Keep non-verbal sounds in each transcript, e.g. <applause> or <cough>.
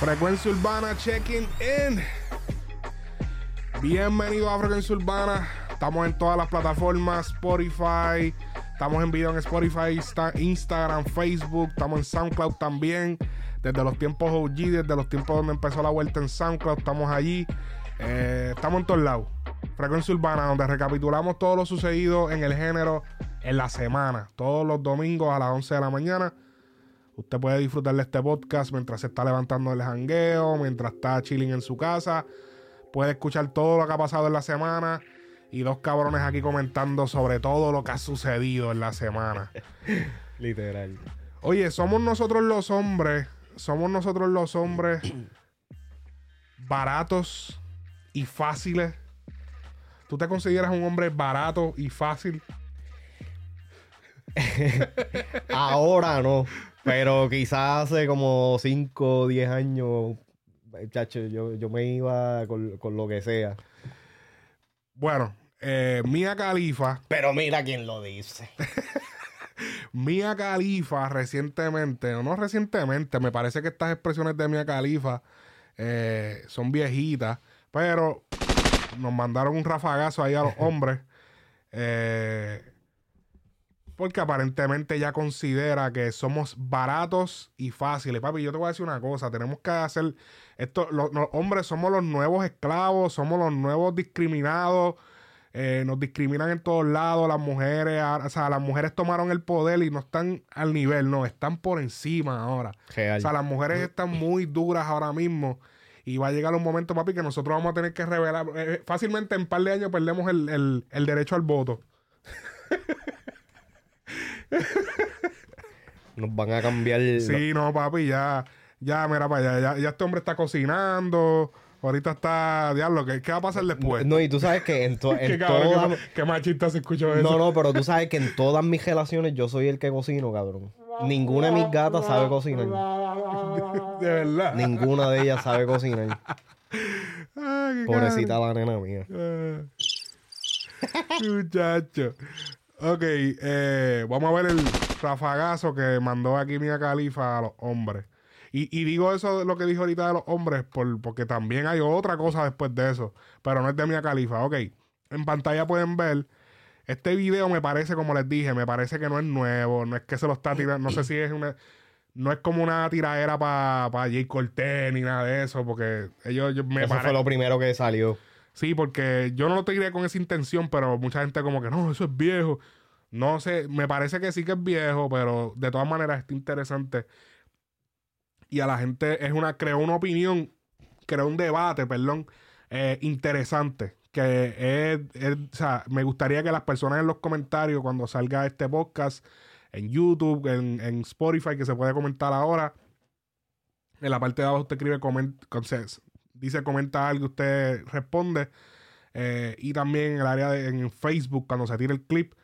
Frecuencia Urbana, checking in. Bienvenido a Frecuencia Urbana. Estamos en todas las plataformas, Spotify. Estamos en video en Spotify, Insta- Instagram, Facebook. Estamos en SoundCloud también. Desde los tiempos OG, desde los tiempos donde empezó la vuelta en SoundCloud, estamos allí. Eh, estamos en todos lados. Frecuencia Urbana, donde recapitulamos todo lo sucedido en el género en la semana. Todos los domingos a las 11 de la mañana. Usted puede disfrutar de este podcast mientras se está levantando el jangueo, mientras está chilling en su casa. Puede escuchar todo lo que ha pasado en la semana y dos cabrones aquí comentando sobre todo lo que ha sucedido en la semana. <laughs> Literal. Oye, somos nosotros los hombres, somos nosotros los hombres baratos y fáciles. ¿Tú te consideras un hombre barato y fácil? <laughs> Ahora no. Pero quizás hace como 5 o 10 años, chacho, yo, yo me iba con, con lo que sea. Bueno, eh, Mia Khalifa, Pero mira quién lo dice. <laughs> Mia Khalifa recientemente, o no recientemente, me parece que estas expresiones de Mia Khalifa eh, son viejitas, pero nos mandaron un rafagazo ahí a los <laughs> hombres. eh, porque aparentemente ella considera que somos baratos y fáciles. Papi, yo te voy a decir una cosa. Tenemos que hacer esto. Los, los hombres somos los nuevos esclavos, somos los nuevos discriminados. eh, nos discriminan en todos lados. Las mujeres, ahora- o sea, las mujeres tomaron el poder y no están al nivel, no, están por encima ahora. Real. O sea, las mujeres están muy duras ahora mismo. Y va a llegar un momento, papi, que nosotros vamos a tener que revelar. eh, fácilmente en un par de años perdemos el, el- el derecho al voto. <laughs> Nos van a cambiar. Sí, no, papi, ya, ya, mira para allá. Ya, ya este hombre está cocinando. Ahorita está. Diablo, ¿qué, qué va a pasar después? No, y tú sabes que en, to- <laughs> qué, en cabrón, todas. qué, qué machista se escuchó eso. No, no, pero tú sabes que en todas mis relaciones yo soy el que cocino, cabrón. Ninguna de mis gatas sabe cocinar. <laughs> De verdad. Ninguna de ellas sabe cocinar. Ay, <laughs> qué Pobrecita la nena mía. Ah. Muchacho. Ok, eh, vamos a ver el rafagazo que mandó aquí Mia Califa a los hombres. Y, y digo eso, lo que dijo ahorita de los hombres, por, porque también hay otra cosa después de eso. Pero no es de Mia Califa. Ok, en pantalla pueden ver. Este video me parece, como les dije, me parece que no es nuevo. No es que se lo está tirando. No sé si es una. No es como una tiradera para pa Jay Cortez ni nada de eso. Porque ellos yo- me Eso pare- fue lo primero que salió. Sí, porque yo no lo tiré con esa intención, pero mucha gente como que no, eso es viejo. No sé, me parece que sí que es viejo, pero de todas maneras está interesante. Y a la gente es una, creó una opinión, creó un debate, perdón, eh, interesante. Que es, o sea, me gustaría que las personas en los comentarios, cuando salga este podcast, en YouTube, en, en Spotify, que se puede comentar ahora, en la parte de abajo usted escribe, coment, dice comenta algo, usted responde. Eh, y también en el área de en Facebook, cuando se tire el clip,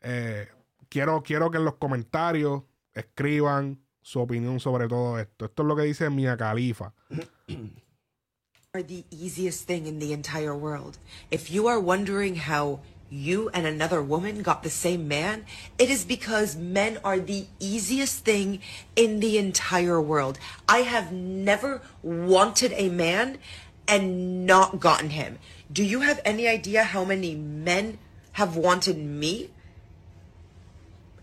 eh, quiero, quiero que en los comentarios escriban su opinión sobre todo esto. Esto es lo que dice Mia Khalifa. are the easiest thing in the entire world. If you are wondering how you and another woman got the same man, it is because men are the easiest thing in the entire world. I have never wanted a man and not gotten him. Do you have any idea how many men have wanted me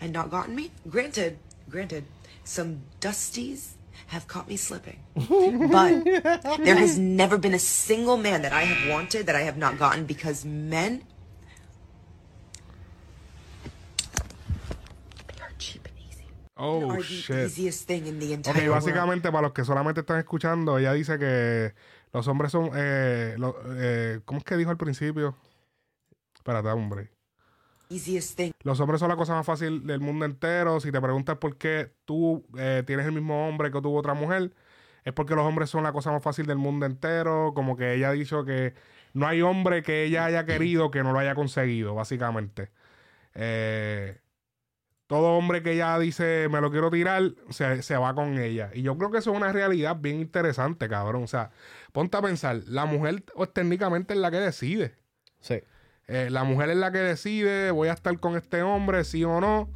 and not gotten me? Granted, granted, some dusties have caught me slipping. <laughs> But there has never been a single man that I have wanted that I have not gotten because men Oh, shit. easiest thing in the Ok, entire world. básicamente para los que solamente están escuchando, ella dice que los hombres son... Eh, lo- eh, ¿Cómo es que dijo al principio? Espérate, hombre. Easiest thing Los hombres son la cosa más fácil del mundo entero. Si te preguntas por qué tú eh, tienes el mismo hombre que tuvo otra mujer, es porque los hombres son la cosa más fácil del mundo entero. Como que ella ha dicho que no hay hombre que ella haya querido que no lo haya conseguido, básicamente. Eh, todo hombre que ella dice me lo quiero tirar, se, se va con ella. Y yo creo que eso es una realidad bien interesante, cabrón. O sea, ponte a pensar, la mujer pues, técnicamente es la que decide. Sí. Eh, la mujer es la que decide, voy a estar con este hombre, sí o no.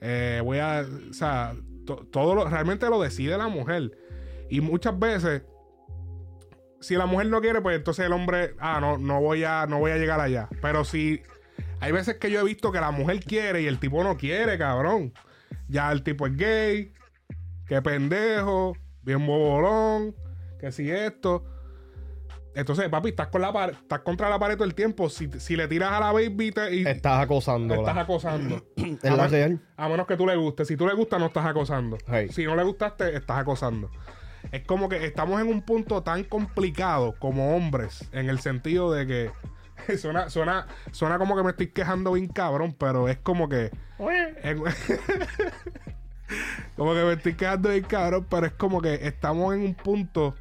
Eh, voy a, o sea, to- todo lo, realmente lo decide la mujer. Y muchas veces, si la mujer no quiere, pues entonces el hombre, ah, no, no voy a, no voy a llegar allá. Pero si hay veces que yo he visto que la mujer quiere y el tipo no quiere, cabrón. Ya el tipo es gay, qué pendejo, bien bobolón, que si esto. Entonces, papi, estás, con la par- estás contra la pared todo el tiempo. Si, si le tiras a la baby te- y Estás acosándola. estás acosando. <clears throat> Es a, la men- real. a menos que tú le gustes. Si tú le gustas, no estás acosando. Hey. Si no le gustaste, estás acosando. Es como que estamos en un punto tan complicado como hombres, en el sentido de que <laughs> suena, suena, suena como que me estoy quejando bien cabrón, pero es como que. en- <laughs> como que me estoy quejando bien cabrón, pero es como que estamos en un punto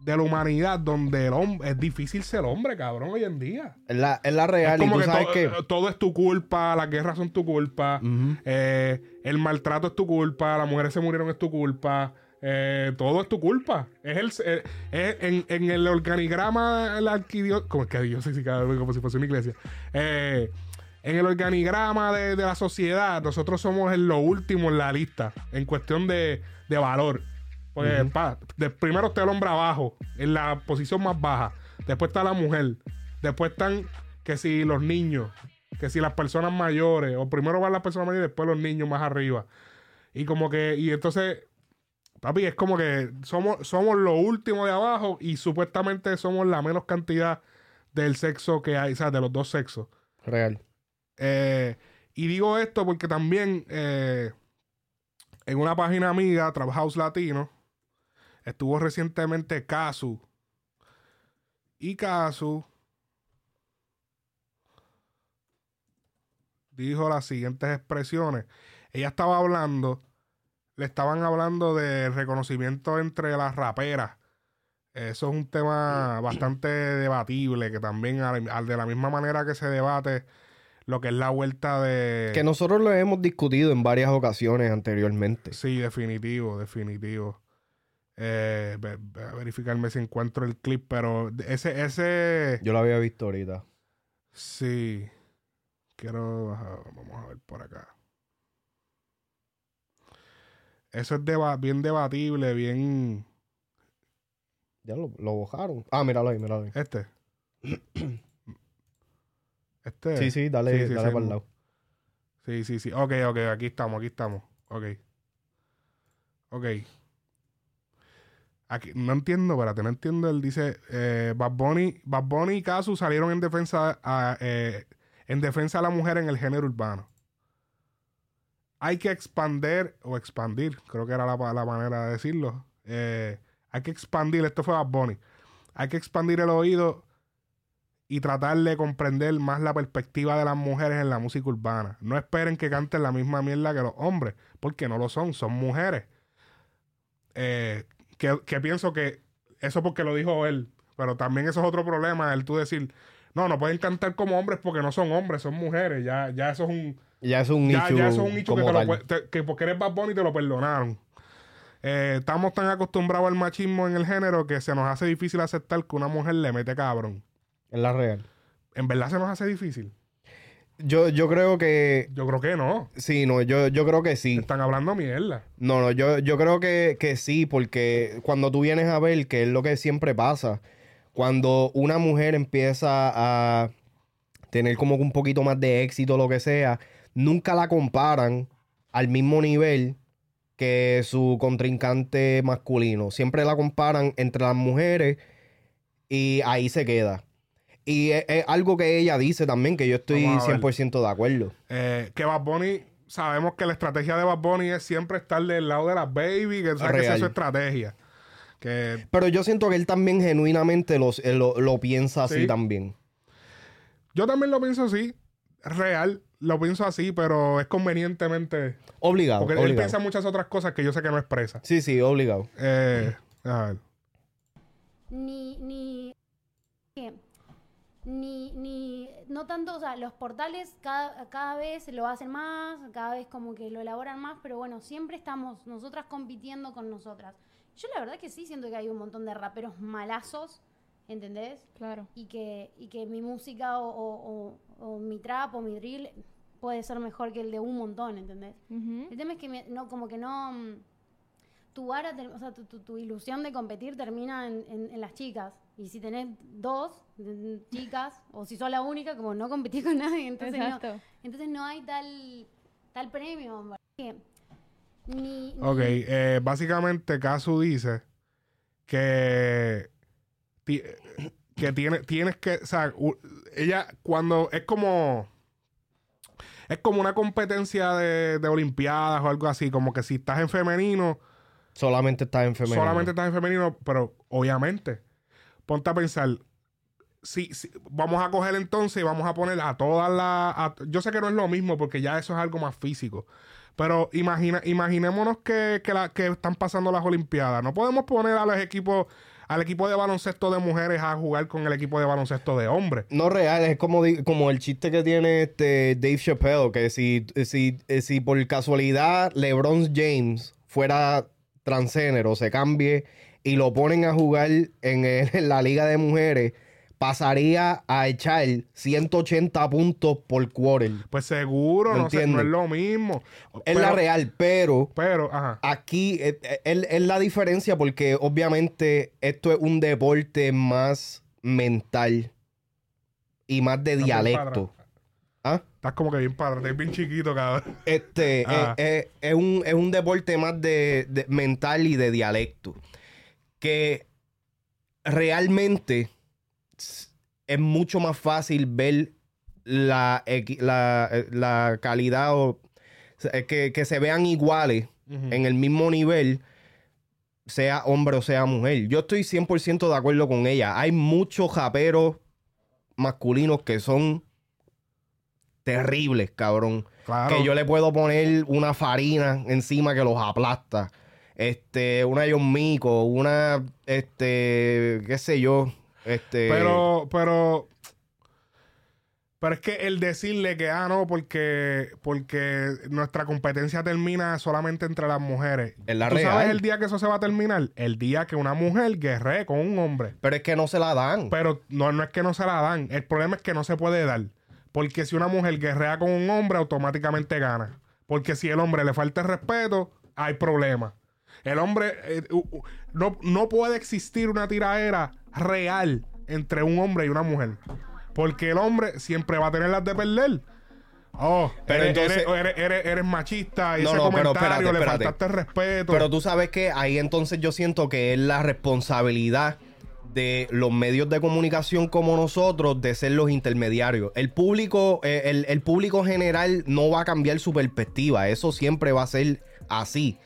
de la humanidad donde el hombre es difícil ser hombre, cabrón, hoy en día. Es la, es la real. Es y como tú que sabes to- que. todo es tu culpa, las guerras son tu culpa, eh, el maltrato es tu culpa, las mujeres se murieron es tu culpa, eh, todo es tu culpa. Es el, eh, es en, en el organigrama, la como es que vez como si fuese una iglesia. Eh, en el organigrama de, de la sociedad, nosotros somos en lo último en la lista, en cuestión de, de valor. Pues, pa, de- primero está el hombre abajo, en la posición más baja. Después está la mujer. Después están que si los niños, que si las personas mayores, o primero van las personas mayores y después los niños más arriba. Y como que, y entonces, papi, es como que somos, somos lo último de abajo y supuestamente somos la menos cantidad del sexo que hay, o sea, de los dos sexos. Real. Eh, y digo esto porque también eh, en una página amiga, House Latino, estuvo recientemente Casu. Y Casu dijo las siguientes expresiones. Ella estaba hablando, le estaban hablando de reconocimiento entre las raperas. Eso es un tema bastante debatible, que también al- al de la misma manera que se debate lo que es la vuelta de... Que nosotros lo hemos discutido en varias ocasiones anteriormente. Sí, definitivo, definitivo. Eh, verificarme si encuentro el clip, pero ese, ese, Yo lo había visto ahorita. sí. Quiero, vamos a ver por acá. Eso es bien debatible, bien, Ya lo, lo bojaron. Ah, míralo ahí, míralo ahí. este. <clears throat> Este. Sí, sí, dale, Sí, sí, dale sí. para el lado. Sí, sí, sí. Ok, ok, aquí estamos, aquí estamos. Ok. Ok. Aquí, no entiendo, espérate, no entiendo. Él dice, eh, Bad, Bunny, Bad Bunny y Casu salieron en defensa, a, eh, en defensa de la mujer en el género urbano. Hay que expander, o expandir, creo que era la, la manera de decirlo. Eh, hay que expandir, esto fue Bad Bunny. Hay que expandir el oído y tratar de comprender más la perspectiva de las mujeres en la música urbana. No esperen que canten la misma mierda que los hombres, porque no lo son, son mujeres. Eh, que, que pienso que eso porque lo dijo él, pero también eso es otro problema, el tú decir, no, no pueden cantar como hombres porque no son hombres, son mujeres, ya, ya eso es un, Ya es un nicho. ya es un nicho que, te lo te- que porque eres Bad Bunny te lo perdonaron. Eh, estamos tan acostumbrados al machismo en el género que se nos hace difícil aceptar que una mujer le mete cabrón. Es la real. ¿En verdad se nos hace difícil? Yo, yo creo que. Yo creo que no. Sí, no, yo, yo creo que sí. Están hablando mierda. No, no, yo, yo creo que, que sí, porque cuando tú vienes a ver, que es lo que siempre pasa, cuando una mujer empieza a tener como un poquito más de éxito, lo que sea, nunca la comparan al mismo nivel que su contrincante masculino. Siempre la comparan entre las mujeres y ahí se queda. Y es, es algo que ella dice también, que yo estoy Vamos a ver. 100% de acuerdo. Eh, que Bad Bunny, sabemos que la estrategia de Bad Bunny es siempre estar del lado de las baby, que, o sea, que esa es su estrategia. Que Pero yo siento que él también genuinamente los- eh, lo, lo piensa así Sí. también. yo también lo pienso así, real, lo pienso así, pero es convenientemente. Obligado. Porque él piensa muchas otras cosas que yo sé que no expresa. Sí, sí, obligado. Eh, a ver. ni, ni, ¿qué? ni, ni, no tanto, o sea, los portales cada, cada vez lo hacen más, cada vez como que lo elaboran más, pero bueno, siempre estamos nosotras compitiendo con nosotras. Yo la verdad que sí siento que hay un montón de raperos malazos, ¿entendés? Claro. Y que, y que mi música o, o- o- o mi trap o mi drill puede ser mejor que el de un montón, ¿entendés? El tema es que me- no, como que no. mm, tu vara, o sea, tu, tu- tu ilusión de competir termina en, en- en las chicas. Y si tenés dos mm, chicas, o si sos la única, como no competís con nadie, entonces, no, entonces no hay tal, tal premio. Ni, ni- Ok, eh, básicamente Casu dice que, que tiene, tienes que, o sea, ella cuando es como, es como una competencia de, de olimpiadas o algo así, como que si estás en femenino, Solamente estás en femenino. solamente estás en femenino, pero obviamente, ponte a pensar, si, si- vamos a coger entonces y vamos a poner a todas las... a- Yo sé que no es lo mismo porque ya eso es algo más físico. Pero imagina, imaginémonos que, que, la- que están pasando las Olimpiadas. No podemos poner a los equipos, al equipo de baloncesto de mujeres a jugar con el equipo de baloncesto de hombres. No real, es como, como el chiste que tiene este Dave Chappelle, que si, si, si por casualidad LeBron James fuera transgénero, se cambie y lo ponen a jugar en, en la liga de mujeres, pasaría a echar 180 puntos por quarter. Pues seguro, ¿Me no, sé, no es lo mismo. Es Pero- la real, pero Pero, ajá. aquí eh, eh, es, es la diferencia porque obviamente esto es un deporte más mental y más de Estás dialecto. ¿Ah? Estás como que bien padre, estás bien chiquito, cabrón. Este <laughs> Ah. eh, es, un, es un deporte más de, de mental y de dialecto. Que realmente es mucho más fácil ver la, eh, la calidad o eh, que, que se vean iguales en el mismo nivel, sea hombre o sea mujer. Yo estoy 100% de acuerdo con ella. Hay muchos japeros masculinos que son terribles, cabrón. Claro. Que yo le puedo poner una farina encima que los aplasta. Este, una John Mico, una, este, qué sé yo, este... Pero, pero. Pero es que el decirle que, ah, no, porque, porque nuestra competencia termina solamente entre las mujeres. Es la ¿Tú sabes el día que eso se va a terminar? El día que una mujer guerree con un hombre. Pero es que no se la dan. Pero no, no es que no se la dan. El problema es que no se puede dar. Porque si una mujer guerrea con un hombre, automáticamente gana. Porque si el hombre le falta el respeto, hay problema. El hombre. eh, no, no puede existir una tiraera real entre un hombre y una mujer. Porque el hombre siempre va a tener las de perder. Oh, Pero eres, entonces- eres, eres- eres- eres machista y No, ese no, pero comentario espérate, le espérate. faltaste el respeto. Pero tú sabes que ahí entonces yo siento que es la responsabilidad de los medios de comunicación como nosotros de ser los intermediarios. El público, eh, el, el público general no va a cambiar su perspectiva. Eso siempre va a ser así.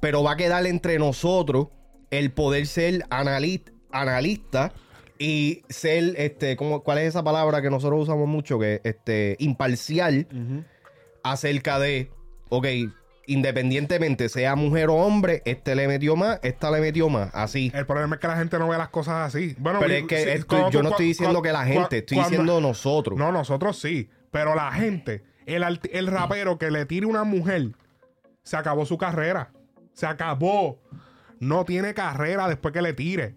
Pero va a quedar entre nosotros el poder ser anali- analista y ser, este, ¿cómo- ¿cuál es esa palabra que nosotros usamos mucho? Que este, imparcial acerca de, ok, independientemente sea mujer o hombre, este le metió más, esta le metió más, así. El problema es que la gente no ve las cosas así. Bueno, Pero es que yo tú- no estoy diciendo que la gente, estoy diciendo nosotros. No, nosotros sí. Pero la gente, el, el rapero que le tire una mujer, se acabó su carrera. Se acabó. No tiene carrera después que le tire.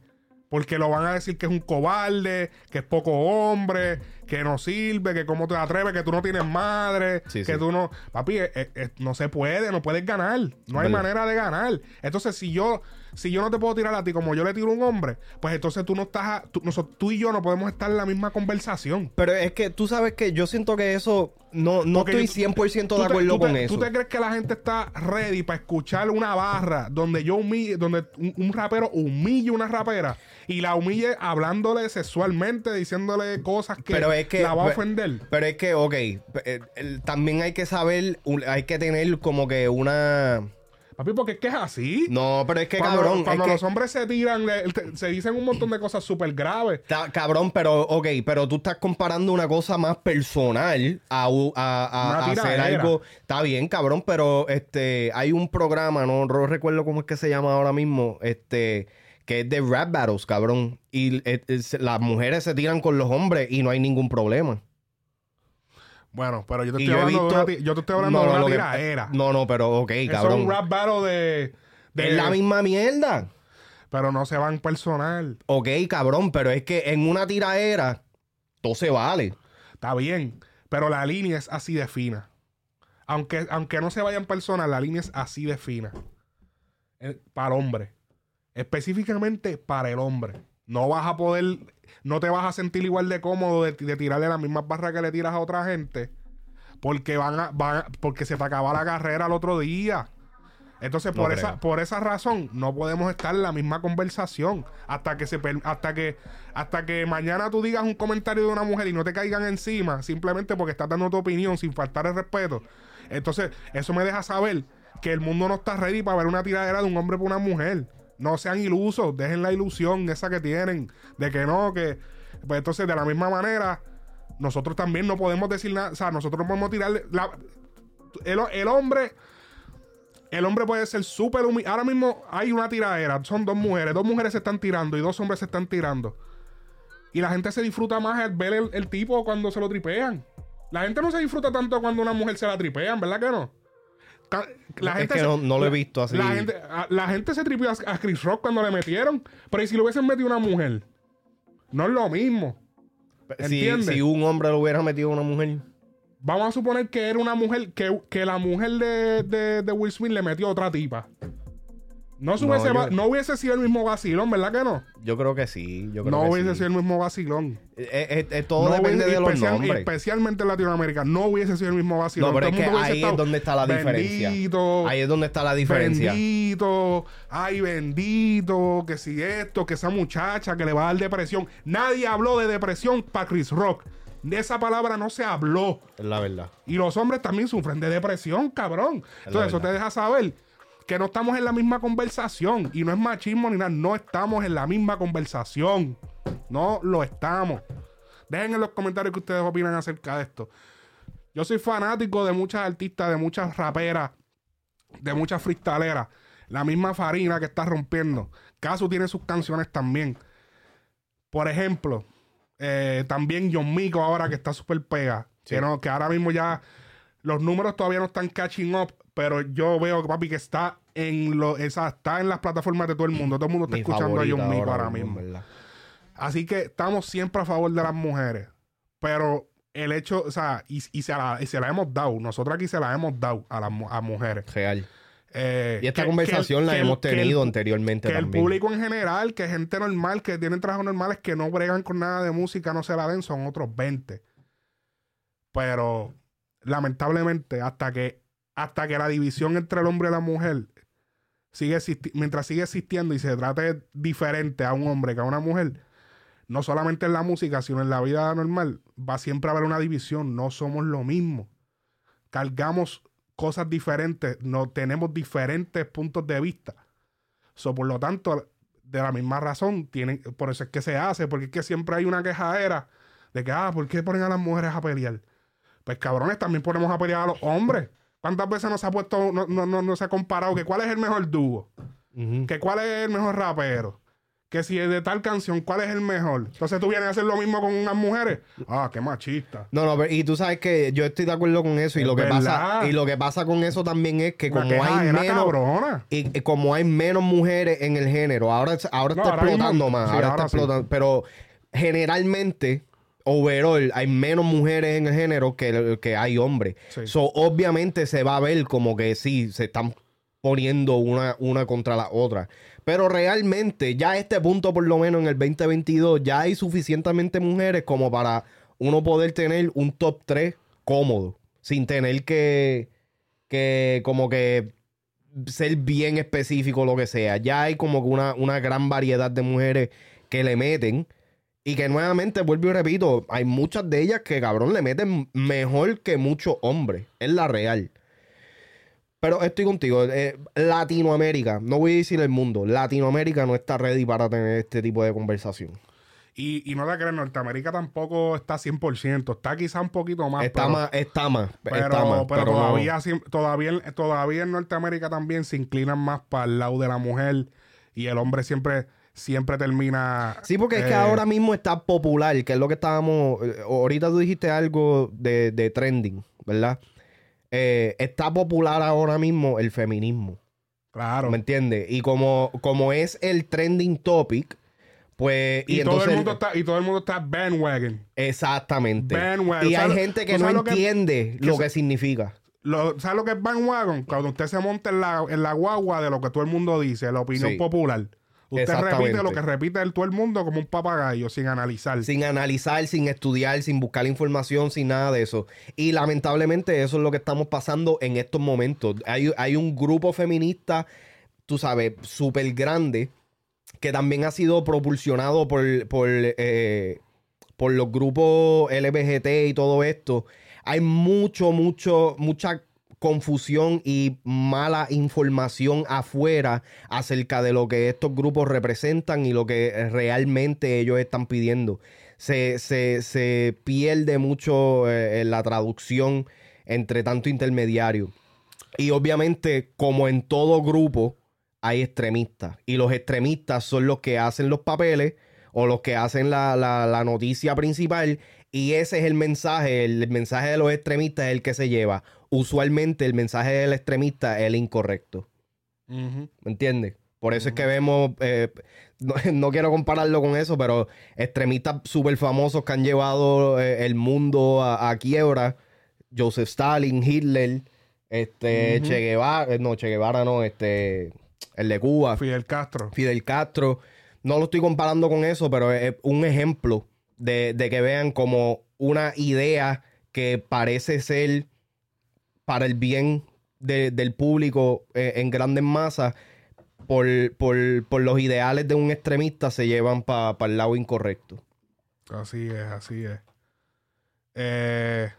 Porque lo van a decir que es un cobarde, que es poco hombre, que no sirve, que cómo te atreves, que tú no tienes madre, Sí, que sí. tú no... Papi, eh, eh, no se puede, no puedes ganar. No hay manera de ganar. Entonces, si yo, si yo no te puedo tirar a ti como yo le tiro a un hombre, pues entonces tú no estás... a- tú, noso- tú y yo no podemos estar en la misma conversación. Pero es que tú sabes que yo siento que eso, no, no Porque estoy yo- 100% ¿Tú de acuerdo te- con eso. ¿Tú te crees que la gente está ready para escuchar una barra donde yo humille, donde un, un rapero humille una rapera y la humille hablándole sexualmente, diciéndole cosas que, Pero es que. la va a ofender? Pero es que, ok, también hay que saber, hay que tener como que una. Papi, porque es que es así. No, pero es que cuando cabrón. cuando es que- los hombres se tiran, le- se dicen un montón de cosas súper graves. Ta- cabrón, pero, ok, pero tú estás comparando una cosa más personal a, a- a- hacer algo. Está bien, cabrón, pero este hay un programa, no, no recuerdo cómo es que se llama ahora mismo, este, que es de rap battles, cabrón. Y eh, las mujeres se tiran con los hombres y no hay ningún problema. Bueno, pero yo te estoy yo hablando, visto- de, una, yo te estoy hablando No, de no, una lo que- tiraera. No, no, pero ok, Eso cabrón. es un rap battle de, de- Es la misma mierda. Pero no se van personal. Ok, cabrón, pero es que en una tiraera todo se vale. Está bien, pero la línea es así de fina. Aunque, aunque no se vayan personas, la línea es así de fina. eh, para el hombre. Específicamente para el hombre. No vas a poder, no te vas a sentir igual de cómodo de, de tirarle las mismas barras que le tiras a otra gente. Porque van a, van a- porque se te acaba la carrera el otro día. Entonces, No por creo. esa, por esa razón, no podemos estar en la misma conversación. Hasta que se hasta que, hasta que mañana tú digas un comentario de una mujer y no te caigan encima, simplemente porque estás dando tu opinión sin faltar el respeto. Entonces, eso me deja saber que el mundo no está ready para ver una tiradera de un hombre por una mujer. No sean ilusos, dejen la ilusión esa que tienen, de que no, que. Pues entonces, de la misma manera, nosotros también no podemos decir nada. O sea, nosotros no podemos tirarle. El, el hombre. El hombre puede ser súper humilde. Ahora mismo hay una tiradera. Son dos mujeres. Dos mujeres se están tirando y dos hombres se están tirando. Y la gente se disfruta más al ver el, el tipo cuando se lo tripean. La gente no se disfruta tanto cuando una mujer se la tripean, ¿verdad que no? La Es gente que se- no- no lo he visto así. La gente, a- la gente se tripeó a, a Chris Rock cuando le metieron. Pero ¿y si lo hubiesen metido una mujer? No es lo mismo. Si, si un hombre lo hubiera metido a una mujer. Vamos a suponer que era una mujer, que, que la mujer de, de, de Will Smith le metió a otra tipa. No, se No, hubiese, yo- va- no hubiese sido el mismo vacilón, ¿verdad que no? Yo creo que sí. Yo creo No que hubiese sí. sido el mismo vacilón. Eh, eh, eh, todo No depende hubiese- de los especial- nombres. Especialmente en Latinoamérica. No hubiese sido el mismo vacilón. No, pero Todo es que ahí es donde está la diferencia. Bendito. Ahí es donde está la diferencia. Bendito, ay bendito, que si esto, que esa muchacha que le va a dar depresión. Nadie habló de depresión para Chris Rock. De esa palabra no se habló. Es la verdad. Y los hombres también sufren de depresión, cabrón. Entonces, eso te deja saber que no estamos en la misma conversación. Y no es machismo ni nada. No estamos en la misma conversación. No lo estamos. Dejen en los comentarios que ustedes opinan acerca de esto. Yo soy fanático de muchas artistas, de muchas raperas, de muchas freestaleras. La misma Farina que está rompiendo. Casu tiene sus canciones también. Por ejemplo, eh, también John Mico ahora que está súper pega. Sí. Que, no, que ahora mismo ya los números todavía no están catching up, pero yo veo, papi, que está en lo, esa, está en las plataformas de todo el mundo. Todo el mundo está Mi escuchando a John Mico ahora mismo. verdad. Así que estamos siempre a favor de las mujeres. Pero el hecho, o sea, y, y se, la, y se la hemos dado. Nosotros aquí se la hemos dado a las a mujeres. Real. Eh, Y esta que- conversación que- la que- hemos el- tenido anteriormente que el público en general, que gente normal, que tienen trabajos normales, que no bregan con nada de música, no se la den, son otros 20. Pero lamentablemente, hasta que, hasta que la división entre el hombre y la mujer sigue mientras sigue existiendo y se trate diferente a un hombre que a una mujer, no solamente en la música, sino en la vida normal, va siempre a haber una división. No somos lo mismo. Cargamos cosas diferentes, no tenemos diferentes puntos de vista. So, por lo tanto, de la misma razón, tienen, por eso es que se hace, porque es que siempre hay una quejadera de que, ah, ¿por qué ponen a las mujeres a pelear? Pues cabrones, también ponemos a pelear a los hombres. ¿Cuántas veces nos ha puesto, no, no, no, no se ha comparado que cuál es el mejor dúo? Que cuál es el mejor rapero? Que si es de tal canción, ¿cuál es el mejor? Entonces tú vienes a hacer lo mismo con unas mujeres. Ah, qué machista. No, no, pero- y tú sabes que yo estoy de acuerdo con eso y Es lo que verdad. pasa y lo que pasa con eso también es que como hay menos cabrona. y, y como hay menos mujeres en el género, ahora ahora No, está ahora explotando mismo- más, sí, ahora, ahora está sí. explotando, pero generalmente overall hay menos mujeres en el género que, que hay hombres. Sí. So, obviamente se va a ver como que sí, se están poniendo una, una contra la otra. Pero realmente, ya a este punto, por lo menos en el 2022, ya hay suficientemente mujeres como para uno poder tener un top 3 cómodo, sin tener que, que como que ser bien específico lo que sea. Ya hay como que una, una gran variedad de mujeres que le meten. Y que nuevamente, vuelvo y repito, hay muchas de ellas que cabrón le meten mejor que muchos hombres. Es la real. Pero estoy contigo. eh, Latinoamérica, no voy a decir el mundo, Latinoamérica no está ready para tener este tipo de conversación. Y, y no te crees, Norteamérica tampoco está 100%. Está quizá un poquito más. está pero- más, está más, Pero, está más. pero pero no- todavía, todavía, todavía en Norteamérica también se inclinan más para el lado de la mujer y el hombre siempre, siempre termina. Sí, porque es que eh, ahora mismo está popular, que es lo que estábamos. eh, ahorita tú dijiste algo de, de trending, ¿verdad? Eh, está popular ahora mismo el feminismo. Claro. ¿Me entiendes? Y como, como es el trending topic, pues. Y, Y, todo entonces. el mundo está, y todo el mundo está bandwagon. Exactamente. Bandwagon. Y hay ¿Sabes- gente que no lo entiende que lo que significa. Lo, ¿Sabes lo que es bandwagon? Cuando usted se monta en la, en la guagua de lo que todo el mundo dice, la opinión Sí. popular. Usted repite lo que repite el, todo el mundo como un papagayo, sin analizar. Sin analizar, sin estudiar, sin buscar información, sin nada de eso. Y lamentablemente eso es lo que estamos pasando en estos momentos. Hay, hay un grupo feminista, tú sabes, súper grande, que también ha sido propulsionado por, por, eh, por los grupos LGBT y todo esto. Hay mucho, mucho, mucha confusión y mala información afuera acerca de lo que estos grupos representan y lo que realmente ellos están pidiendo. Se, se- pierde mucho eh, la traducción entre tanto intermediario. Y obviamente, como en todo grupo, hay extremistas. Y los extremistas son los que hacen los papeles o los que hacen la- la noticia principal. Y ese es el mensaje. El mensaje de los extremistas es el que se lleva. Usualmente el mensaje del extremista es el incorrecto. Ujú. ¿Me entiendes? Por eso es que vemos, eh, no, <laughs> no quiero compararlo con eso, pero extremistas súper famosos que han llevado eh, el mundo a, a quiebra. Joseph Stalin, Hitler, este. Che Guevara, no, Che Guevara no, este, el de Cuba, Fidel Castro. Fidel Castro. No lo estoy comparando con eso, pero es un ejemplo de, que vean como una idea que parece ser para el bien de- del público eh, en grandes masas, por, por- por los ideales de un extremista se llevan para el lado incorrecto. Así es, así es. Eh,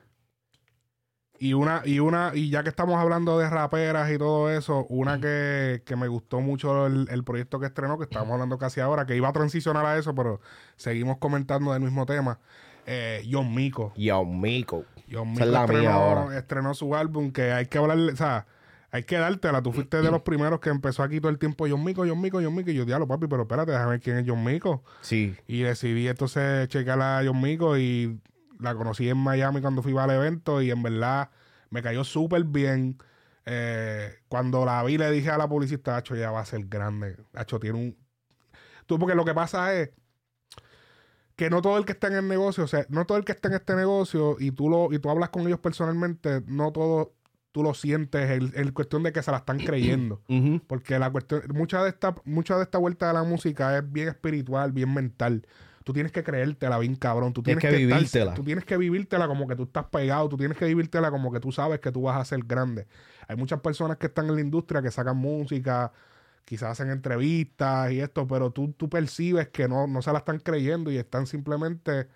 y una, y una, y ya que estamos hablando de raperas y todo eso, una que, que me gustó mucho el, el proyecto que estrenó, que estamos hablando casi ahora, que iba a transicionar a eso, pero seguimos comentando del mismo tema. Eh, John Mico. Yo, mico. John Mico es estrenó, ahora. estrenó su álbum, que hay que hablarle, o sea, hay que dártela. Tú fuiste de los primeros que empezó aquí todo el tiempo John Mico, John Mico, John Mico. Y yo, diablo, papi, pero espérate, déjame ver quién es John Mico. Sí. Y decidí entonces checar a John Mico y la conocí en Miami cuando fui al evento y en verdad me cayó súper bien. Eh, cuando la vi le dije a la publicista, Hacho, ya va a ser grande. Hacho, tiene un... Tú, porque lo que pasa es que no todo el que está en el negocio, o sea, no todo el que está en este negocio y tú lo y tú hablas con ellos personalmente, no todo tú lo sientes en, en cuestión de que se la están creyendo. <clears throat> Porque la cuestión, mucha de esta, mucha de esta vuelta de la música es bien espiritual, bien mental. Tú tienes que creértela bien cabrón. Tú Tienes tienes, que estar- vivírtela. tú tienes que vivírtela como que tú estás pegado. Tú tienes que vivírtela como que tú sabes que tú vas a ser grande. Hay muchas personas que están en la industria que sacan música, quizás hacen entrevistas y esto, pero tú, tú percibes que no, no se la están creyendo y están simplemente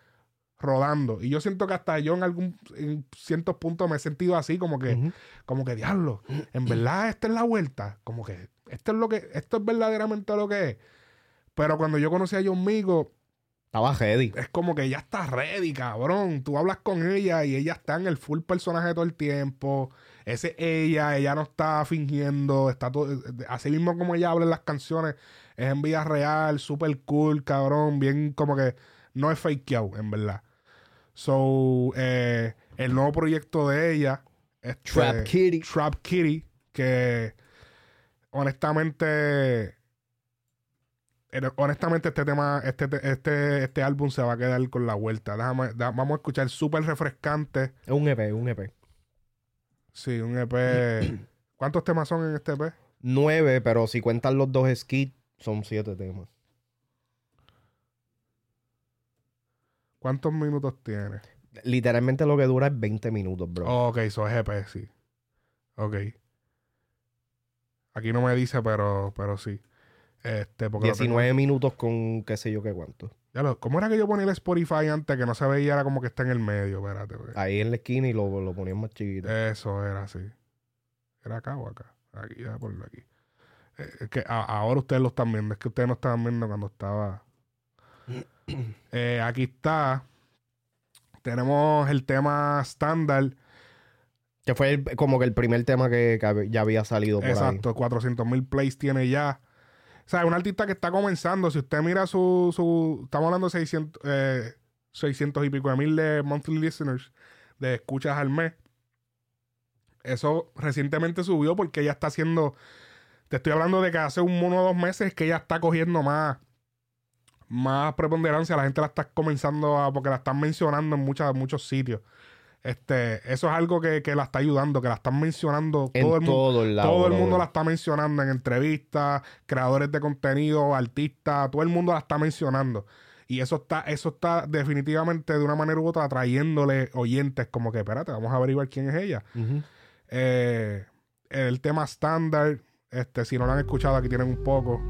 rodando. Y yo siento que hasta yo en algún en ciertos puntos me he sentido así, como que, como que diablo, en verdad esta es la vuelta, como que esto es lo que, esto es verdaderamente lo que es. Pero cuando yo conocí a John Migo, Estaba ready. es como que ya está ready, cabrón. Tú hablas con ella y ella está en el full personaje todo el tiempo. Ese es ella, ella no está fingiendo, está todo, así mismo como ella habla en las canciones, es en vida real, super cool, cabrón, bien como que no es fakeado, en verdad. So, eh, el nuevo proyecto de ella este, Trap Kitty. Trap Kitty, que honestamente honestamente este tema este, te- este, este álbum se va a quedar con la vuelta Déjame- da- vamos a escuchar súper refrescante Es un EP, un EP. sí un EP <clears throat> ¿cuántos temas son en este EP? Nueve, pero si cuentan los dos skits, son siete temas. ¿cuántos minutos tiene? Literalmente lo que dura es 20 minutos, bro. ok eso es EP sí ok aquí no me dice pero pero sí este porque lo tengo- 19 minutos con qué sé yo qué cuánto. Ya lo- ¿Cómo era que yo ponía el Spotify antes que no se veía? Era como que está en el medio. Espérate. porque- Ahí en la esquina y lo, lo ponían más chiquito. Eso era así. ¿Era acá o acá? Aquí, ya por aquí. Eh, es que a- ahora ustedes lo están viendo. Es que ustedes no estaban viendo cuando estaba. <clears throat> Eh, aquí está. Tenemos el tema estándar. Que fue el- como que el primer tema que, ya había salido por Exacto, 400 mil plays tiene ya. O sea, es un artista que está comenzando. Si usted mira su. su estamos hablando de 600, eh, 600 y pico de mil de monthly listeners, de escuchas al mes. Eso recientemente subió porque ella está haciendo. Te estoy hablando de que hace un uno o dos meses que ella está cogiendo más. Más preponderancia. La gente la está comenzando a. Porque la están mencionando en muchas, muchos sitios. Este, eso es algo que, que la está ayudando, que la están mencionando En todo el mundo. todo el mundo la está mencionando en entrevistas, creadores de contenido, artistas, todo el mundo la está mencionando. Y eso está, eso está definitivamente de una manera u otra atrayéndole oyentes, como que, espérate, vamos a averiguar quién es ella. Eh, el tema estándar, este, si no lo han escuchado, aquí tienen un poco.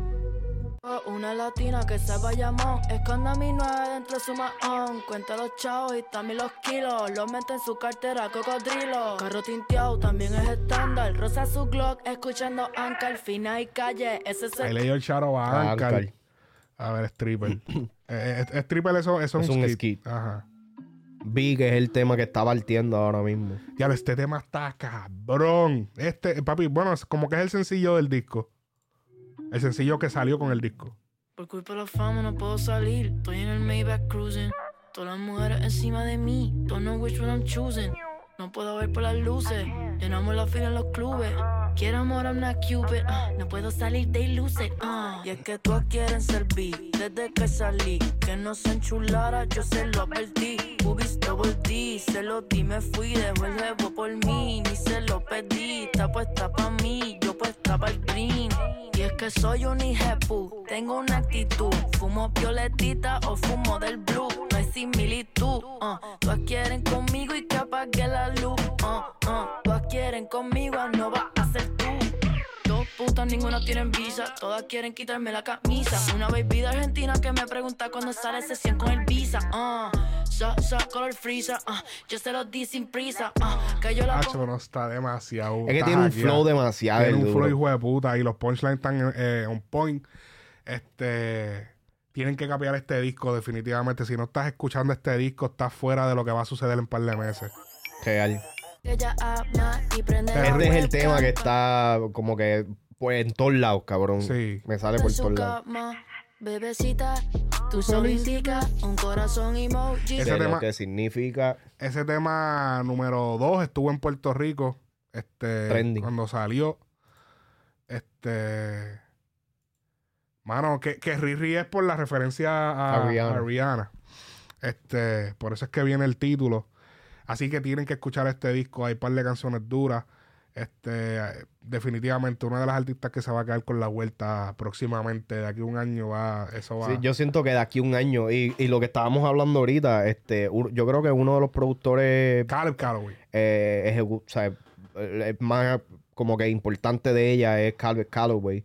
Una latina que sepa llamón Esconde a mi nueve dentro de su mahón Cuenta los chavos y también los kilos Los mete en su cartera, cocodrilo Carro tinteado también es estándar Rosa su Glock, escuchando Ancar Fina y calle, ese es Ahí le dio el charo a Ah, Ankar. Ankar. A ver, stripper. <clears throat> eh, eh, stripper, eso, eso es, Es un, un skit. skit. Ajá. Vi que es el tema que está partiendo ahora mismo. Ya, este tema está cabrón. Este, papi, bueno, es como que es el sencillo del disco. El sencillo que salió con el disco. Por culpa de la fama no puedo salir. Estoy en el Maybach cruising. Todas las mujeres encima de mí. Don't know which one I'm choosing. No puedo ver por las luces. Llenamos la fila en los clubes. Quiero amor, I'm not Cupid. ah, no puedo salir de luces. ah. Y es que todas quieren servir. Desde que salí. Que no se enchulara, yo se lo advertí. Boobies double D. Se lo di, me fui. Dejó el jevo por mí. Ni se lo pedí. Está puesta pa' mí. Yo puesta pa' el green. Y es que soy un hijepu, tengo una actitud. Fumo violetita o fumo del blue. No hay similitud. Uh. Todas quieren conmigo y apague la luz. Uh, uh. Todas quieren conmigo, no va a ser tú. Dos putas, ninguna tienen visa. Todas quieren quitarme la camisa. Una baby de Argentina que me pregunta cuándo sale sesión con el visa. Uh. So, so, color freezer. Uh. Yo se lo di sin prisa. Uh. Que yo la Hacho, no está demasiado. Es que tiene un flow demasiado Tiene un duro. flow hijo de puta. Y los punchlines están eh, on point. Este. Tienen que cambiar este disco, definitivamente. Si no estás escuchando este disco, estás fuera de lo que va a suceder en un par de meses. Real. Este es el tema que está como que pues, en todos lados, cabrón. Sí. Me sale por todos lados. bebecita, tu solo indica un corazón emoji. Ese tema- que significa Ese tema número 2 estuvo en Puerto Rico. Este. Trending. Cuando salió. Este. Mano, que, que Riri es por la referencia a, A Rihanna. a Rihanna. Este. Por eso es que viene el título. Así que tienen que escuchar este disco. Hay un par de canciones duras. Este. Definitivamente, una de las artistas que se va a quedar con la vuelta próximamente. De aquí a un año va. Eso va. Sí, yo siento que de aquí a un año, y, y lo que estábamos hablando ahorita, este, yo creo que uno de los productores Caleb Calloway. eh, ejecu- o sea, el más como que importante de ella es Calvin Calloway.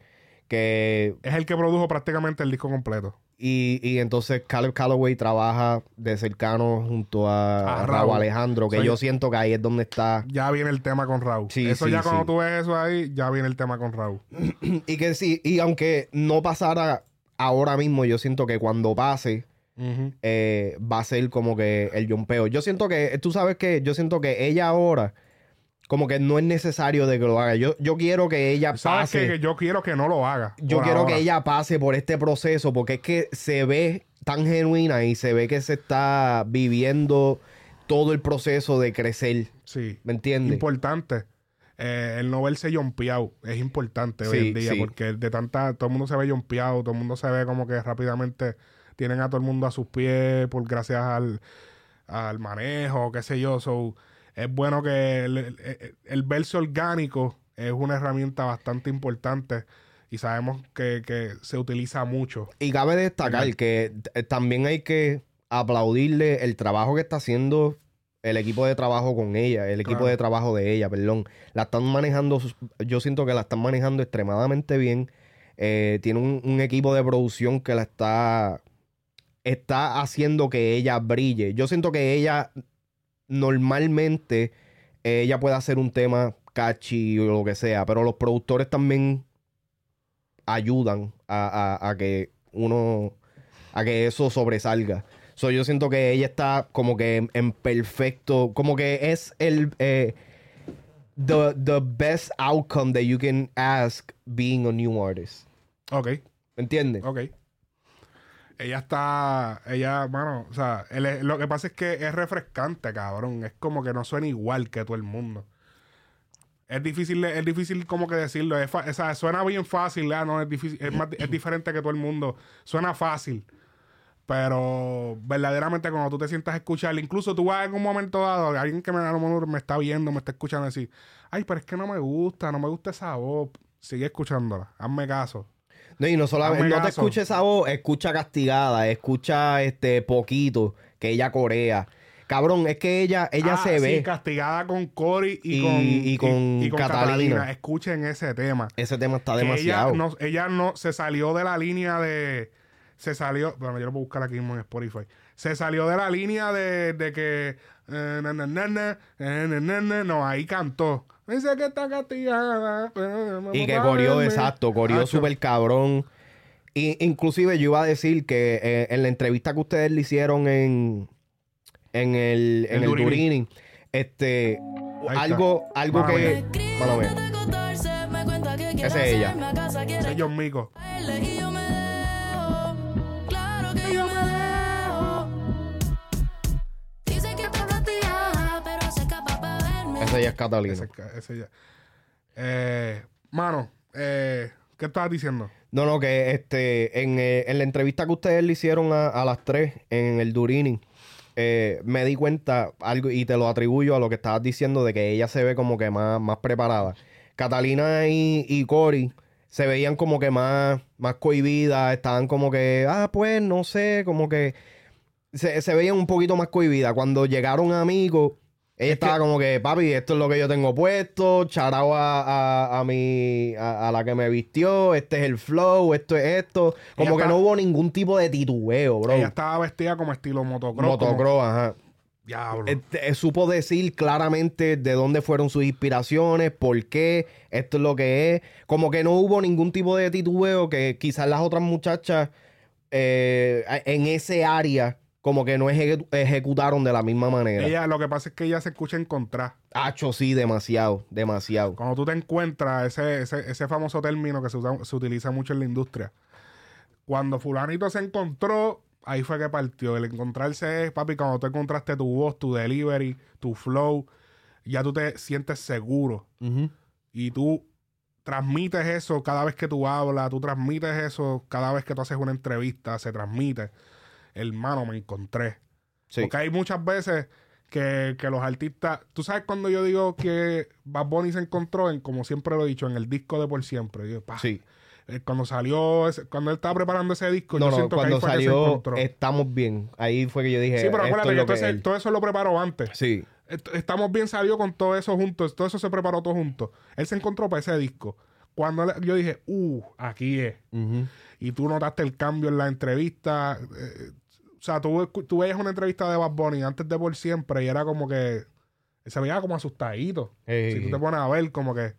Que, Es el que produjo prácticamente el disco completo. y, y entonces Caleb Calloway trabaja de cercano junto a, A a Raúl. Raúl Alejandro, que Soy- yo siento que ahí es donde está. Ya viene el tema con Raúl. Sí, eso sí, ya cuando tú ves eso ahí, ya viene el tema con Raúl. <clears throat> Y que sí, y aunque no pasara ahora mismo, yo siento que cuando pase, eh, va a ser como que el jumpeo. Yo siento que, tú sabes que, yo siento que ella ahora, como que no es necesario de que lo haga. Yo, yo quiero que ella ¿Sabes pase. Que yo quiero que no lo haga. Yo quiero ahora. que ella pase por este proceso porque es que se ve tan genuina y se ve que se está viviendo todo el proceso de crecer. Sí. ¿Me entiendes? Importante. Eh, el no verse jompeado es importante hoy Sí, en día sí. porque de tanta. Todo el mundo se ve jompeado, todo el mundo se ve como que rápidamente tienen a todo el mundo a sus pies por gracias al, al manejo, qué sé yo. So, es bueno que el, el- el verse orgánico es una herramienta bastante importante y sabemos que, que se utiliza mucho. Y cabe destacar ¿Verdad? que eh, también hay que aplaudirle el trabajo que está haciendo el equipo de trabajo con ella, el equipo Claro. de trabajo de ella, perdón. La están manejando, yo siento que la están manejando extremadamente bien. Eh, tiene un, un equipo de producción que la está, está haciendo que ella brille. Yo siento que ella normalmente eh, ella puede hacer un tema catchy o lo que sea, pero los productores también ayudan a, a- a que uno, a que eso sobresalga. So, yo siento que ella está como que en, en perfecto, como que es el eh, the, the best outcome that you can ask being a new artist. Ok. ¿Me entiendes? Ok. Ella está. Ella, mano, o sea, lo que pasa es que es refrescante, cabrón. Es como que no suena igual que todo el mundo. Es difícil, es difícil como que decirlo. Es o sea, suena bien fácil, ah, no, es difícil, es, diferente que todo el mundo. Suena fácil. Pero verdaderamente cuando tú te sientas a escucharla, incluso tú vas en un momento dado, alguien que me, a lo mejor me está viendo, me está escuchando decir, ay, pero es que no me gusta, no me gusta esa voz. Sigue escuchándola, hazme caso. No, y no solamente no te escucha esa voz, escucha castigada, escucha este poquito que ella corea. Cabrón, es que ella, ella Ah, se sí, ve. castigada con Cory y, Y- con, y con Catalina. Escuchen ese tema. Ese tema está demasiado. Ella no, ella no se salió de la línea de. Se salió. Bueno, yo lo puedo buscar aquí mismo en Spotify. Se salió de la línea de, de que. eh, na, na, eh, na, na, na. no, ahí cantó. Dice que está castigada. me Y que verme. exacto, corrió Hacho, súper cabrón. Y, inclusive yo iba a decir que eh, en la entrevista que ustedes le hicieron en, en el, en El el Durini. Durini, este, Ahí está. algo, algo que... Esa Esa es ella. Ese es John Mico. Ese ya es Catalina. Ese, ese ya. Eh, mano, eh, ¿qué estabas diciendo? No, no, que este, en, eh, en la entrevista que ustedes le hicieron a, a las tres en el Durini, eh, me di cuenta algo y te lo atribuyo a lo que estabas diciendo de que ella se ve como que más, más preparada. Catalina y, y Cory se veían como que más, más cohibidas, estaban como que, ah, pues, no sé, como que se, se veían un poquito más cohibidas. Cuando llegaron amigos, ella estaba como que, papi, esto es lo que yo tengo puesto, charao a, a, a mi, a, a la que me vistió, este es el flow, esto es esto. Como Ella que está- no hubo ningún tipo de titubeo, bro. Ella estaba vestida como estilo motocross. como- Motocross, ajá. Diablo. Este, eh, supo decir claramente de dónde fueron sus inspiraciones, por qué, esto es lo que es. Como que no hubo ningún tipo de titubeo que quizás las otras muchachas eh, en ese área como que no eje- ejecutaron de la misma manera. Ella, lo que pasa es que ella se escucha encontrar. Hacho, sí, demasiado, demasiado. Cuando tú te encuentras, ese, ese, ese famoso término que se, usa- se utiliza mucho en la industria. Cuando fulanito se encontró, ahí fue que partió. El encontrarse es, papi, cuando tú encontraste tu voz, tu delivery, tu flow, ya tú te sientes seguro. Y tú transmites eso cada vez que tú hablas, tú transmites eso cada vez que tú haces una entrevista, se transmite. Hermano, me encontré. Sí. Porque hay muchas veces que, que los artistas. Tú sabes cuando yo digo que Bad Bunny se encontró en, como siempre lo he dicho, en el disco de por siempre. Yo, Sí. eh, Cuando salió, ese- cuando él estaba preparando ese disco, No, yo no, siento que ahí cuando fue que se salió encontró. Estamos bien. Ahí fue que yo dije, sí, pero acuérdate que, todo, él- eso lo preparó antes. Sí. Est- Estamos bien salió con todo eso juntos, todo eso se preparó todo junto. Él se encontró para ese disco. Cuando le- yo dije, uh, aquí es. Y tú notaste el cambio en la entrevista. eh, o sea, tú, tú veías una entrevista de Bad Bunny antes de por siempre y era como que se veía como asustadito. Si tú te pones a ver, como que,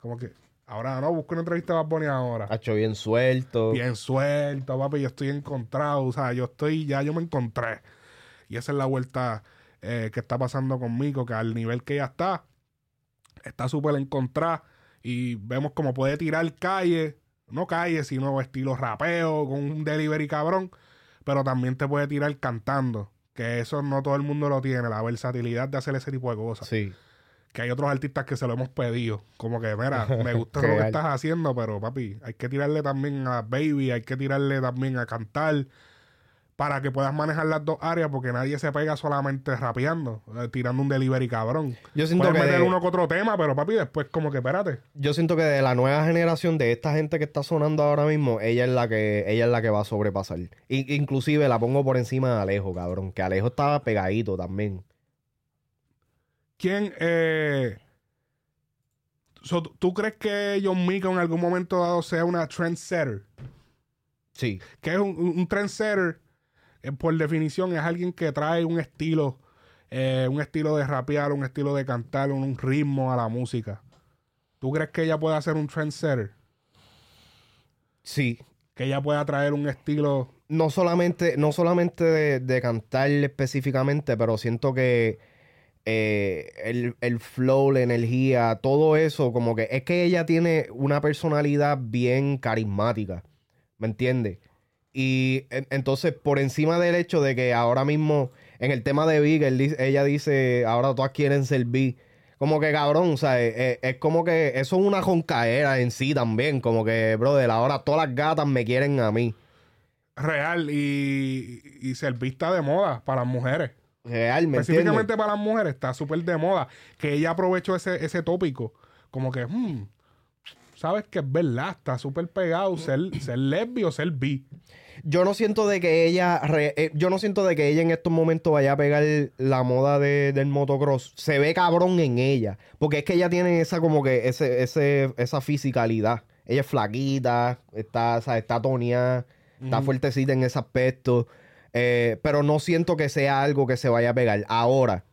como que, ahora no, busco una entrevista de Bad Bunny ahora. Hacho, bien suelto. Bien suelto, papi, yo estoy encontrado, o sea, yo estoy, ya yo me encontré. Y esa es la vuelta eh, que está pasando conmigo, que al nivel que ella está, está súper encontrada y vemos como puede tirar calle, no calle, sino estilo rapeo, con un delivery cabrón, pero también te puede tirar cantando, que eso no todo el mundo lo tiene, la versatilidad de hacer ese tipo de cosas. Sí. Que hay otros artistas que se lo hemos pedido. Como que, mira, <laughs> me gusta lo que estás haciendo, pero papi, hay que tirarle también a Baby, hay que tirarle también a cantar para que puedas manejar las dos áreas, porque nadie se pega solamente rapeando, eh, tirando un delivery cabrón. Yo siento Puedes que meter de- uno que otro tema, pero papi, después como que espérate. Yo siento que de la nueva generación de esta gente que está sonando ahora mismo, ella es la que ella es la que va a sobrepasar. I- inclusive la pongo por encima de Alejo, cabrón, que Alejo estaba pegadito también. ¿Quién, eh... so, ¿Tú crees que John Mico en algún momento dado sea una trendsetter? Sí. que es un, trendsetter, por definición, es alguien que trae un estilo, eh, un estilo de rapear, un estilo de cantar, un, ritmo a la música. ¿Tú crees que ella pueda ser un trendsetter? Sí. Que ella pueda traer un estilo. No solamente, no solamente de, de cantar específicamente, pero siento que eh, el, el flow, la energía, todo eso, como que es que ella tiene una personalidad bien carismática. ¿Me entiendes? Y en- entonces, por encima del hecho de que ahora mismo, en el tema de Big, él ella dice, ahora todas quieren ser Big. Como que cabrón, o sea, es, es- es como que eso es una joncaera en sí también. Como que, brother, ahora todas las gatas me quieren a mí. Real y, y ser vista de moda para las mujeres. Real, ¿me Específicamente entiendes? para las mujeres está súper de moda. Que ella aprovechó ese, ese tópico. Como que, hmm, sabes que es verdad, está súper pegado ser, ser lesbio o ser bi. Yo no siento de que ella, re- eh, yo no siento de que ella en estos momentos vaya a pegar la moda de- del motocross. Se ve cabrón en ella, porque es que ella tiene esa como que ese, ese, esa fisicalidad. Ella es flaquita, está, o sea, está toneada, está fuertecita en ese aspecto. Eh, pero no siento que sea algo que se vaya a pegar. Ahora,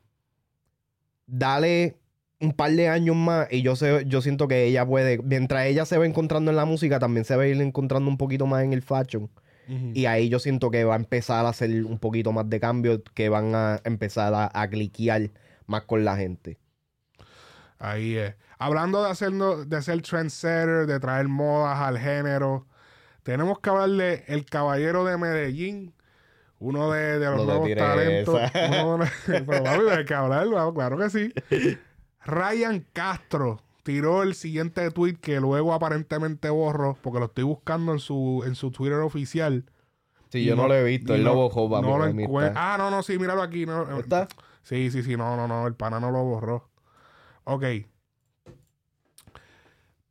dale un par de años más y yo sé, yo siento que ella puede, mientras ella se va encontrando en la música, también se va a ir encontrando un poquito más en el fashion. Y ahí yo siento que va a empezar a hacer un poquito más de cambio, que van a empezar a, a cliquear más con la gente. Ahí es. Hablando de, hacernos, de ser trendsetter, de traer modas al género, tenemos que hablar de El Caballero de Medellín, uno de, de los No nuevos talentos. Uno de- <laughs> pero papi, hay que hablarlo, claro que sí. <laughs> Ryan Castro tiró el siguiente tweet que luego aparentemente borró, porque lo estoy buscando en su, en su Twitter oficial. Sí, yo no, lo he visto, él lo bojó, papi, no lo para mí está. Ah, no, no, sí, míralo aquí. No, ¿Está? Sí, sí, sí, no, no, no, el pana no lo borró. Ok.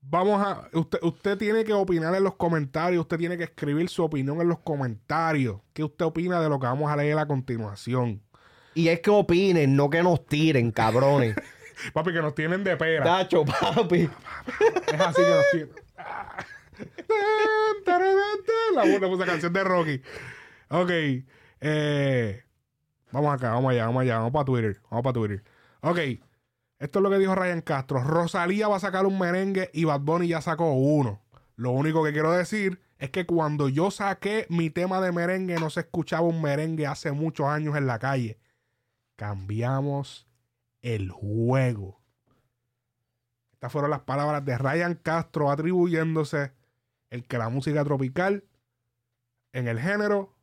Vamos a. Usted, usted tiene que opinar en los comentarios. Usted tiene que escribir su opinión en los comentarios. ¿Qué usted opina de lo que vamos a leer a continuación? Y es que opinen, no que nos tiren, cabrones. <laughs> Papi, que nos tienen de pera. Tacho, papi. Es así que nos tienen. La buena puse canción de Rocky. Ok. eh, vamos acá, vamos allá, vamos allá. Vamos para Twitter. Vamos para Twitter. Ok. Esto es lo que dijo Ryan Castro. Rosalía va a sacar un merengue y Bad Bunny ya sacó uno. Lo único que quiero decir es que cuando yo saqué mi tema de merengue no se escuchaba un merengue hace muchos años en la calle. Cambiamos el juego. Estas fueron las palabras de Ryan Castro atribuyéndose el que la música tropical en el género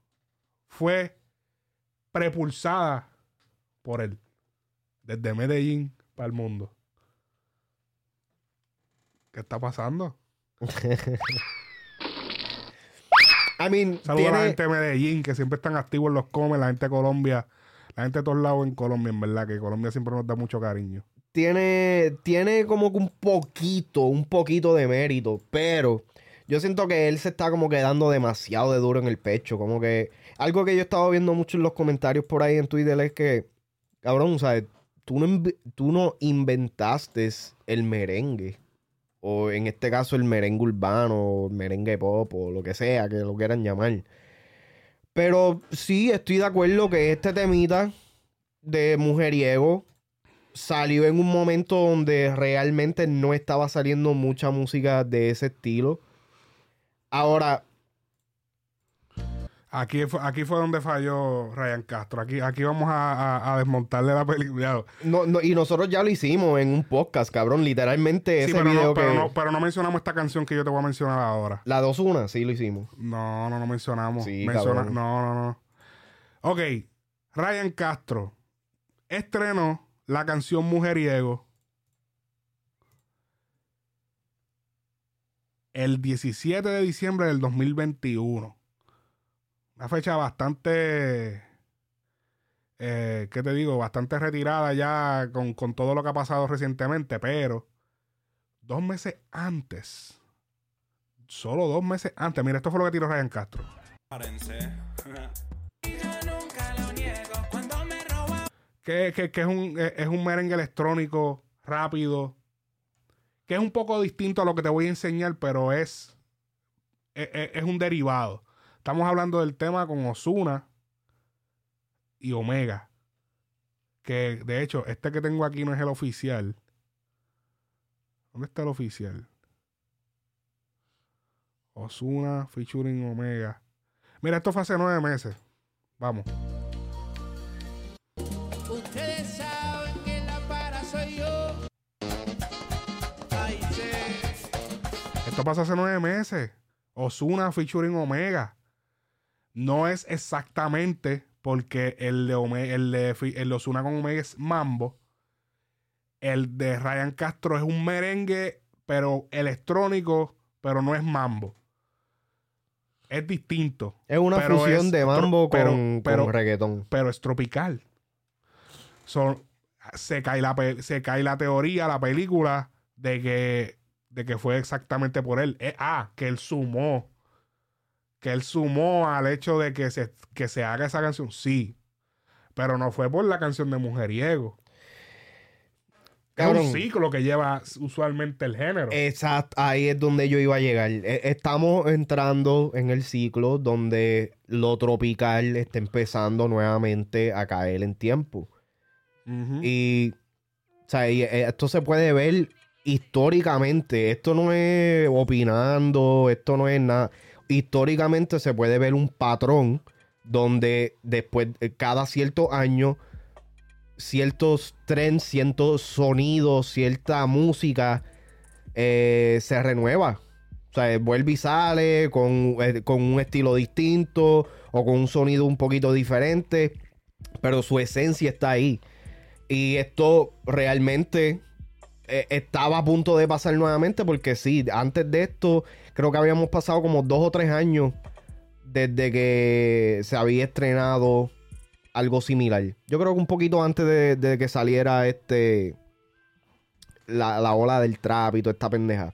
fue prepulsada por él desde Medellín para el mundo. ¿Qué está pasando? <laughs> I mean, Saludos a la gente de Medellín que siempre están activos en los comes, la gente de Colombia, la gente de todos lados en Colombia, en verdad, que Colombia siempre nos da mucho cariño. tiene, tiene como que un poquito, un poquito de mérito, pero yo siento que él se está como quedando demasiado de duro en el pecho, como que algo que yo estaba viendo mucho en los comentarios por ahí en Twitter es que, cabrón, ¿sabes? Tú no, tú no inventaste el merengue, o en este caso el merengue urbano, o el merengue pop, o lo que sea que lo quieran llamar. Pero sí, estoy de acuerdo que este temita de mujeriego salió en un momento donde realmente no estaba saliendo mucha música de ese estilo. Ahora, Aquí fue, aquí fue donde falló Ryan Castro. Aquí, aquí vamos a, a- a desmontarle la película. no, no- y nosotros ya lo hicimos en un podcast, cabrón. Literalmente Sí, ese pero, video no, que... pero, no, pero no mencionamos esta canción que yo te voy a mencionar ahora. La 2-1, sí lo hicimos. No, no, no mencionamos. Sí, Menciona- no, no, no. Ok. Ryan Castro estrenó la canción Mujeriego el 17 de diciembre del 2021. Una fecha bastante, eh, ¿qué te digo? Bastante retirada ya con, con todo lo que ha pasado recientemente, pero dos meses antes, solo dos meses antes, mira, esto fue lo que tiró Ryan Castro. que, que- que es, un, eh, es un merengue electrónico rápido, que es un poco distinto a lo que te voy a enseñar, pero es, es, es- es un derivado. Estamos hablando del tema con Osuna y Omega. Que de hecho, este que tengo aquí no es el oficial. ¿Dónde está el oficial? Osuna featuring Omega. Mira, esto fue hace nueve meses. Vamos. Ustedes saben que la para soy yo. Ay, sí. Esto pasó hace nueve meses. Osuna featuring Omega. No es exactamente porque el de, Ome- el de, el de con Omega es mambo. El de Ryan Castro es un merengue, pero electrónico, pero no es mambo. es distinto. Es una fusión es de mambo pero- con, pero- con reggaetón. pero es tropical. Son, se, cae la, se cae la teoría, la película, de que, de que fue exactamente por él. Eh, ah, que él sumó. Que él sumó al hecho de que se, que se haga esa canción. Sí. Pero no fue por la canción de Mujeriego. Es un ciclo que lleva usualmente el género. Exacto, ahí es donde yo iba a llegar. E- Estamos entrando en el ciclo donde lo tropical está empezando nuevamente a caer en tiempo. Y, o sea, y, eh, esto se puede ver históricamente. Esto no es opinando, esto no es nada. Históricamente se puede ver un patrón donde después, eh, cada cierto año, ciertos trends, ciertos sonidos, cierta música eh, se renueva. O sea, vuelve y sale con, eh, con un estilo distinto o con un sonido un poquito diferente, pero su esencia está ahí. Y esto realmente eh, estaba a punto de pasar nuevamente porque sí, antes de esto creo que habíamos pasado como dos o tres años desde que se había estrenado algo similar. Yo creo que un poquito antes de, que saliera este la, la ola del trap y toda esta pendeja.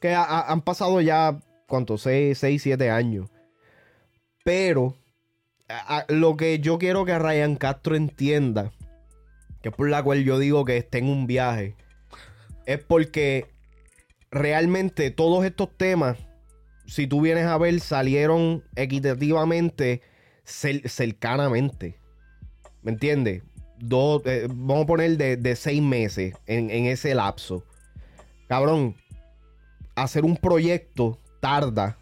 Que ha- ha- han pasado ya, ¿cuánto? 6, 7 años. Pero lo que yo quiero que Ryan Castro entienda, que es por la cual yo digo que esté en un viaje, es porque realmente todos estos temas, si tú vienes a ver, salieron equitativamente, cer- cercanamente. ¿Me entiendes? Dos, eh, vamos a poner de, de seis meses en, en ese lapso. Cabrón, hacer un proyecto tarda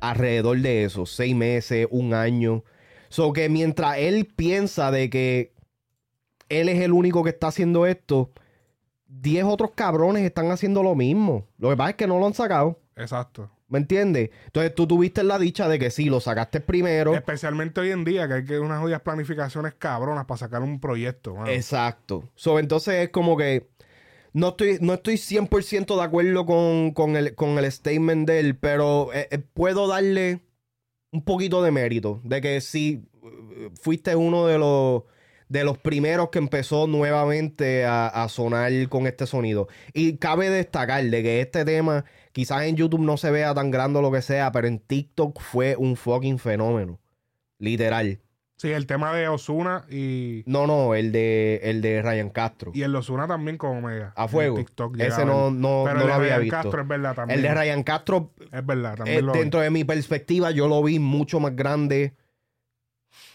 alrededor de eso, seis meses, un año. So que mientras él piensa de que él es el único que está haciendo esto, 10 otros cabrones están haciendo lo mismo. Lo que pasa es que no lo han sacado. Exacto. ¿Me entiendes? Entonces tú tuviste la dicha de que sí, lo sacaste primero. Especialmente hoy en día, que hay que unas jodidas planificaciones cabronas para sacar un proyecto. mano. Exacto. So, entonces es como que no estoy, no estoy 100% de acuerdo con, con el, con el statement de él, pero eh, eh, puedo darle un poquito de mérito de que sí eh, fuiste uno de los de los primeros que empezó nuevamente a, a sonar con este sonido. Y cabe destacar de que este tema, quizás en YouTube no se vea tan grande o lo que sea, pero en TikTok fue un fucking fenómeno. Literal. Sí, el tema de Osuna y, No, no, el de, el de Ryan Castro. y el de Osuna también como Omega. A fuego. TikTok Ese no, no, Pero no el lo de había Ryan visto. Castro es verdad también. el de Ryan Castro, Es verdad, eh, también vi. dentro de mi perspectiva, yo lo vi mucho más grande.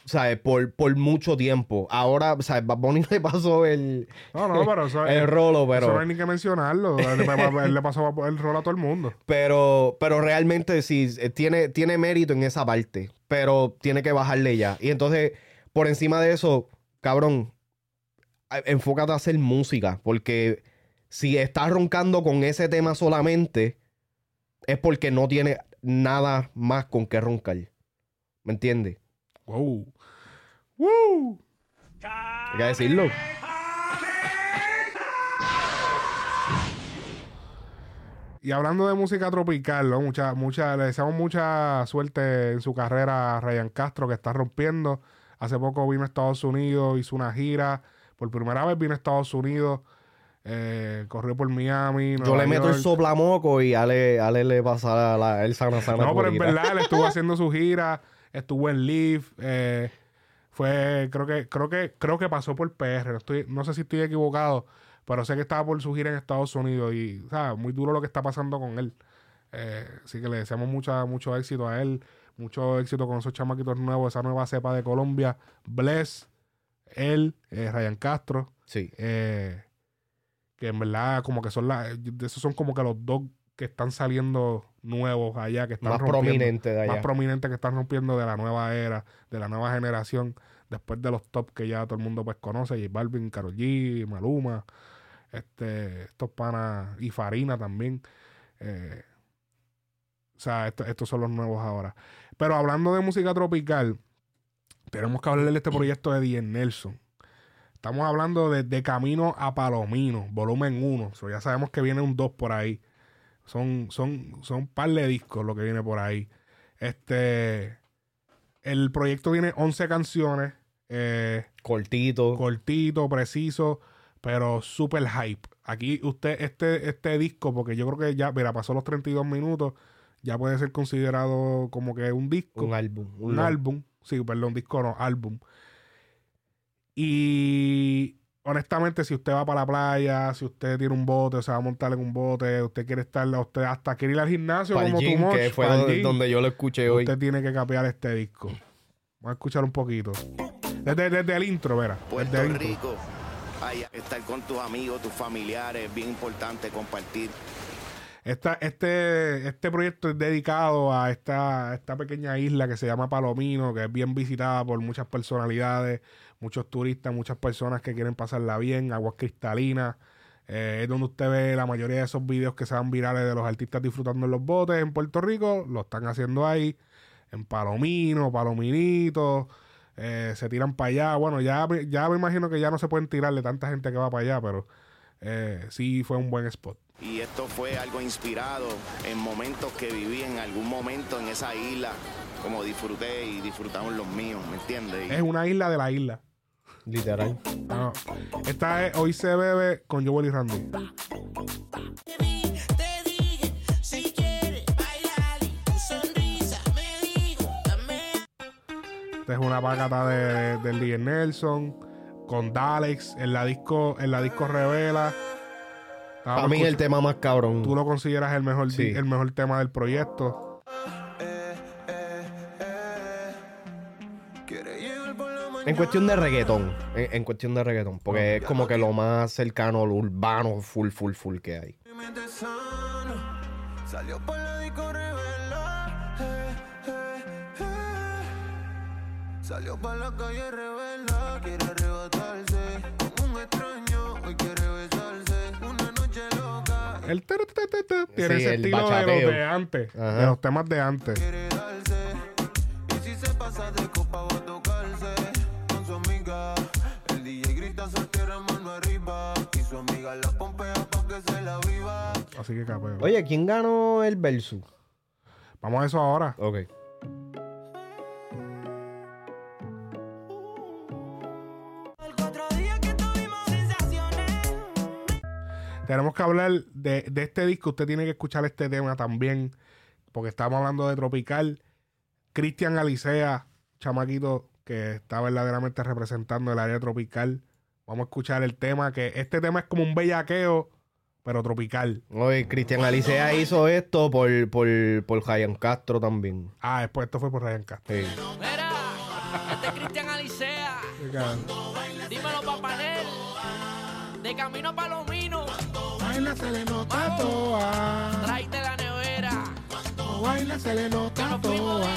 ¿Sabes? Por, por mucho tiempo. Ahora, ¿sabes? Bad Bunny <laughs> le pasó el, No, no, pero eso, el rolo, eso no hay ni que mencionarlo. Él le, pasó el rol a todo el mundo. <laughs> pero, pero realmente sí, eh, tiene, tiene mérito en esa parte. Pero tiene que bajarle ya. Y entonces, por encima de eso, cabrón, enfócate a hacer música. Porque si estás roncando con ese tema solamente, es porque no tiene nada más con qué roncar. ¿Me entiendes? Wow. ¡Woo! Hay que decirlo. Y hablando de música tropical, ¿no? mucha, mucha, le deseamos mucha suerte en su carrera a Ryan Castro, que está rompiendo. Hace poco vino a Estados Unidos, hizo una gira. Por primera vez vino a Estados Unidos. eh, corrió por Miami. Yo le meto el soplamoco y Ale, Ale le pasa la, el sana sana. No, pero purita. verdad, él estuvo haciendo su gira, estuvo en Live, eh, fue, creo que, creo que, creo que pasó por PR, no, estoy, no sé si estoy equivocado, pero sé que estaba por su gira en Estados Unidos y, ¿sabes? Muy duro lo que está pasando con él. Eh, así que le deseamos mucha, mucho éxito a él, mucho éxito con esos chamaquitos nuevos, esa nueva cepa de Colombia, Bless, él, eh, Ryan Castro, Sí. eh, que en verdad como que son las, esos son como que los dos que están saliendo nuevos allá, que están Más rompiendo, prominente de allá. más prominentes que están rompiendo de la nueva era, de la nueva generación, después de los top que ya todo el mundo pues conoce, J Balvin, Karol G, Maluma, este, estos panas y Farina también. eh, o sea, esto- estos son los nuevos ahora. Pero hablando de música tropical, tenemos que hablar de este proyecto de Diez Nelson. Estamos hablando de, de Camino a Palomino, volumen 1. So, ya sabemos que viene un 2 por ahí. Son, son, son un par de discos lo que viene por ahí. Este. El proyecto tiene 11 canciones. Eh, Cortito. cortito, preciso, pero súper hype. Aquí usted, este, este disco, porque yo creo que ya, mira, pasó los 32 minutos, ya puede ser considerado como que un disco, un álbum. un álbum. Sí, perdón, disco no, álbum. Y honestamente, si usted va para la playa, si usted tiene un bote, se va a montar en un bote, usted quiere estar, usted hasta quiere ir al gimnasio Pa'l como tu gym, moch, que fue donde, gym, donde yo lo escuché hoy. usted tiene que capear este disco. Vamos a escuchar un poquito. Desde, desde el intro, verá. Puerto desde el intro. Rico. Ay, estar con tus amigos, tus familiares, es bien importante compartir. Esta, este, este proyecto es dedicado a esta, a esta pequeña isla que se llama Palomino, que es bien visitada por muchas personalidades, muchos turistas, muchas personas que quieren pasarla bien, aguas cristalinas. Eh, es donde usted ve la mayoría de esos videos que se van virales de los artistas disfrutando en los botes en Puerto Rico, lo están haciendo ahí, en Palomino, Palominito, eh, se tiran para allá. Bueno, ya, me- ya me imagino que ya no se pueden tirar de tanta gente que va para allá, pero eh, sí fue un buen spot. Y esto fue algo inspirado en momentos que viví en algún momento en esa isla, como disfruté y disfrutaron los míos, ¿me entiendes? Es una isla de la isla. Literal. Ah, esta es Hoy se bebe con Joel y Randy. Esta es una pacata de, de Nelson con Dalex en la disco, en la disco Revela. Para mí el tema más cabrón. Tú lo consideras el mejor, Sí. el mejor tema del proyecto. En cuestión de reggaetón. En, en cuestión de reggaetón. Porque es como que lo más cercano, lo urbano, full, full, full que hay. Salió por la disco revela. eh, eh, eh. Salió para la calle revela. Quiere arrebatarse con un extraño. Hoy quiere besarse. Una noche loca. El tiene ese el estilo de los de antes, de los temas de antes. Así que capeo. Oye, ¿quién ganó el versus? Vamos a eso ahora. Ok. Tenemos que hablar de, de este disco. Usted tiene que escuchar este tema también. Porque estamos hablando de Tropical. Cristian Alicea, chamaquito que está verdaderamente representando el área tropical. Vamos a escuchar el tema. Que este tema es como un bellaqueo, pero tropical. Oye, Cristian Alicea hizo esto por, por, por Ryan Castro también. Ah, después esto fue por Ryan Castro. Sí. Mira, este es Cristian Alicea. Dímelo, papanel. De camino a Palomino. Baila, se le nota toa. Tráete la nevera. Baila, se le nota toa.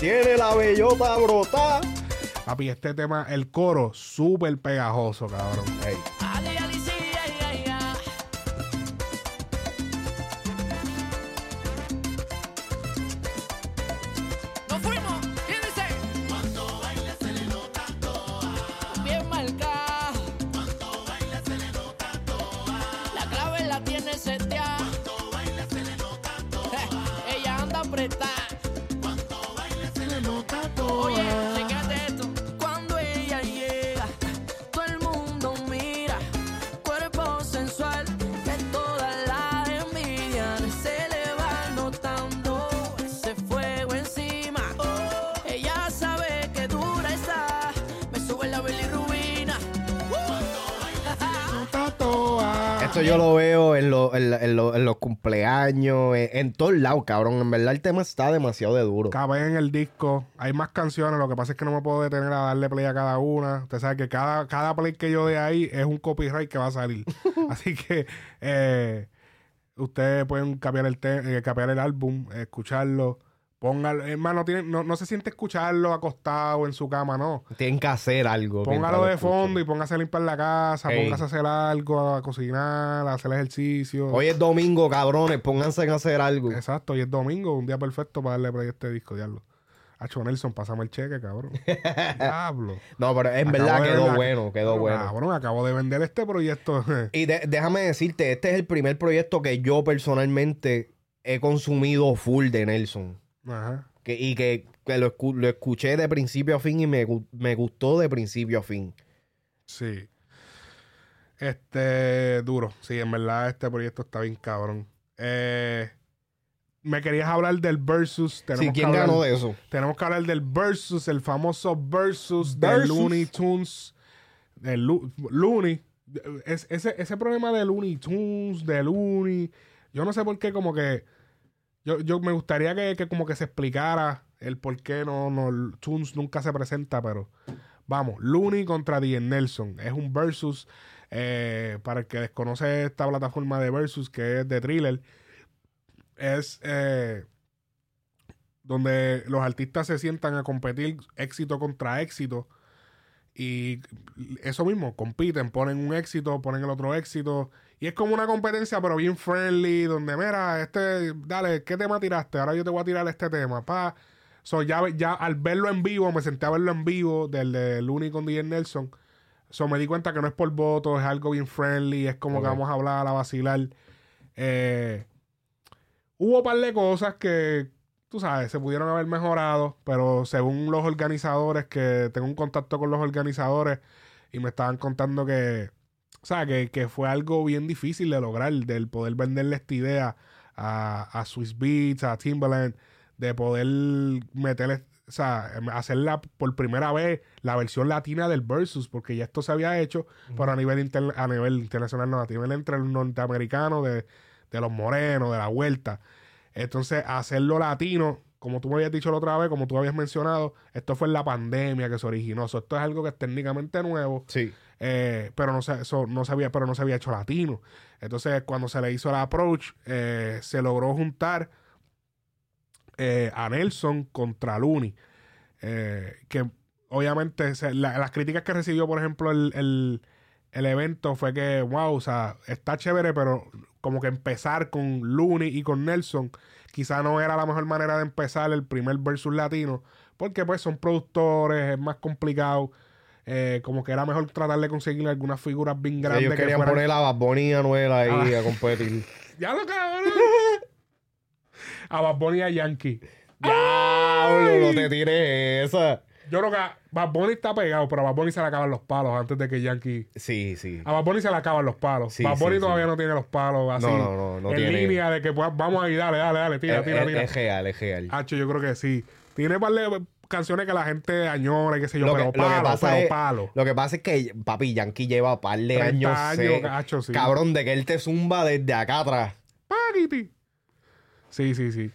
Tiene la bellota brotada. Papi, este tema, el coro, súper pegajoso, cabrón. Todos lados, cabrón. En verdad el tema está demasiado de duro. Cabe en el disco. Hay más canciones. Lo que pasa es que no me puedo detener a darle play a cada una. Usted sabe que cada, cada play que yo dé ahí es un copyright que va a salir. <laughs> Así que eh, ustedes pueden cambiar el, te- eh, capear el álbum, escucharlo. Póngalo. Hermano, tiene, no, no se siente escucharlo acostado en su cama, no. Tienen que hacer algo. Póngalo de fondo y póngase a limpiar la casa, Ey. póngase a hacer algo, a cocinar, a hacer ejercicio. Hoy es domingo, cabrones. Pónganse en hacer algo. Exacto, y es domingo, un día perfecto para darle play a este disco, diablo. Hacho Nelson, pásame el cheque, cabrón. <laughs> Diablo. No, pero en verdad quedó la- bueno, quedó bueno. Cabrón, acabo de vender este proyecto. <laughs> Y de- déjame decirte, este es el primer proyecto que yo personalmente he consumido full de Nelson. Ajá. Que, y que, que lo, escu- lo escuché de principio a fin y me, me gustó de principio a fin. Sí. Este, duro. Sí, en verdad este proyecto está bien cabrón. Eh, me querías hablar del versus. Tenemos Sí, que ¿quién hablar- ganó de eso? Tenemos que hablar del versus, el famoso versus, de. Looney Tunes. De Lu- Looney. Es, ese, ese problema de Looney Tunes, de Looney. Yo no sé por qué, como que. Yo, yo me gustaría que, que como que se explicara el por qué no, no Tunes nunca se presenta, pero vamos, Looney contra Dien Nelson. Es un versus. eh, para el que desconoce esta plataforma de versus, que es de thriller, es eh, donde los artistas se sientan a competir éxito contra éxito. Y eso mismo, compiten, ponen un éxito, ponen el otro éxito. Y es como una competencia, pero bien friendly, donde, mira, este, dale, ¿qué tema tiraste? Ahora yo te voy a tirar este tema, pa. So, ya, ya al verlo en vivo, me senté a verlo en vivo, del de Looney con DJ Nelson. So, me di cuenta que no es por voto, es algo bien friendly, es como que vamos a hablar, a vacilar. Eh, hubo un par de cosas que, tú sabes, se pudieron haber mejorado, pero según los organizadores, que tengo un contacto con los organizadores y me estaban contando que, o sea, que, que fue algo bien difícil de lograr, del poder venderle esta idea a, a Swiss Beats, a Timbaland, de poder meterle, o sea, em, hacerla por primera vez la versión latina del Versus, porque ya esto se había hecho, pero a nivel, inter- a nivel internacional, no, a nivel entre los norteamericanos, de, de los morenos, de la vuelta. Entonces, hacerlo latino, como tú me habías dicho la otra vez, como tú habías mencionado, esto fue en la pandemia que se originó. So, esto es algo que es técnicamente nuevo, Sí. Eh, pero no se, eso no se había, pero no se había hecho latino. Entonces, cuando se le hizo la approach, eh, se logró juntar eh, a Nelson contra Looney. Eh, que obviamente las críticas que recibió, por ejemplo, el, el- el evento fue que, wow, o sea, está chévere, pero como que empezar con Looney y con Nelson, quizá no era la mejor manera de empezar el primer versus latino, porque pues son productores, es más complicado. Eh, como que era mejor tratar de conseguir algunas figuras bien grandes. Ellos que querían fueran- poner a Bad Bunny y a Anuel ahí Ah. a competir. <laughs> Ya lo cabrón. a Bad Bunny y a Yankee. ¡Diablo! No te tires esa. Yo creo que Bad Bunny está pegado, pero a Bad Bunny se le acaban los palos antes de que Yankee. Sí, sí. A Bad Bunny se le acaban los palos. Sí, Bad Bunny sí, todavía sí. no tiene los palos así. No, no, no, no en tiene. línea de que pues, vamos ahí, dale, dale, dale, tira, tira, tira. es real, es real. Hacho, yo creo que sí. Tiene par de canciones que la gente añora y qué sé yo, Lo que- pero lo que palo, pasa pero es- palo. Lo que pasa es que, papi, Yankee lleva un par de 30 años. años, cacho, sí. Cabrón, de que él te zumba desde acá atrás. Paquiti. Sí, sí, sí.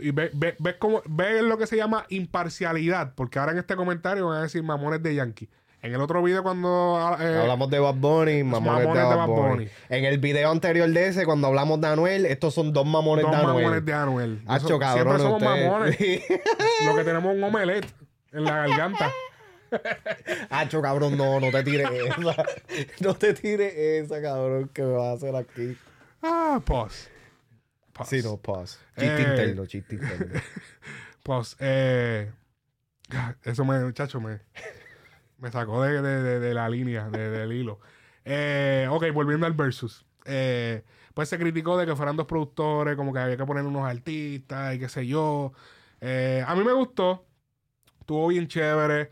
Y ves ve, ves cómo- ves lo que se llama imparcialidad, porque ahora en este comentario van a decir mamones de Yankee. En el otro video cuando... eh, hablamos de Bad Bunny, mamones, mamones de Bad Bunny. En el video anterior de ese, cuando hablamos de Anuel, estos son dos mamones dos de Anuel. mamones de Anuel. Hacho, Eso- cabrón, Siempre somos ustedes. mamones. Sí. <laughs> Lo que tenemos es un omelette en la garganta. <laughs> Hacho, cabrón, no, no te tires esa. <laughs> No te tires esa, cabrón, que me vas a hacer aquí. Ah, pause. Pause. Sí, no, pause. Chiste Eh. interno, chiste interno. Pues, eh, eso me, muchacho, me, me sacó de, de- de- de la línea, de- del hilo. Eh, ok, volviendo al versus. Eh, pues se criticó de que fueran dos productores, como que había que poner unos artistas y qué sé yo. Eh, a mí me gustó, estuvo bien chévere.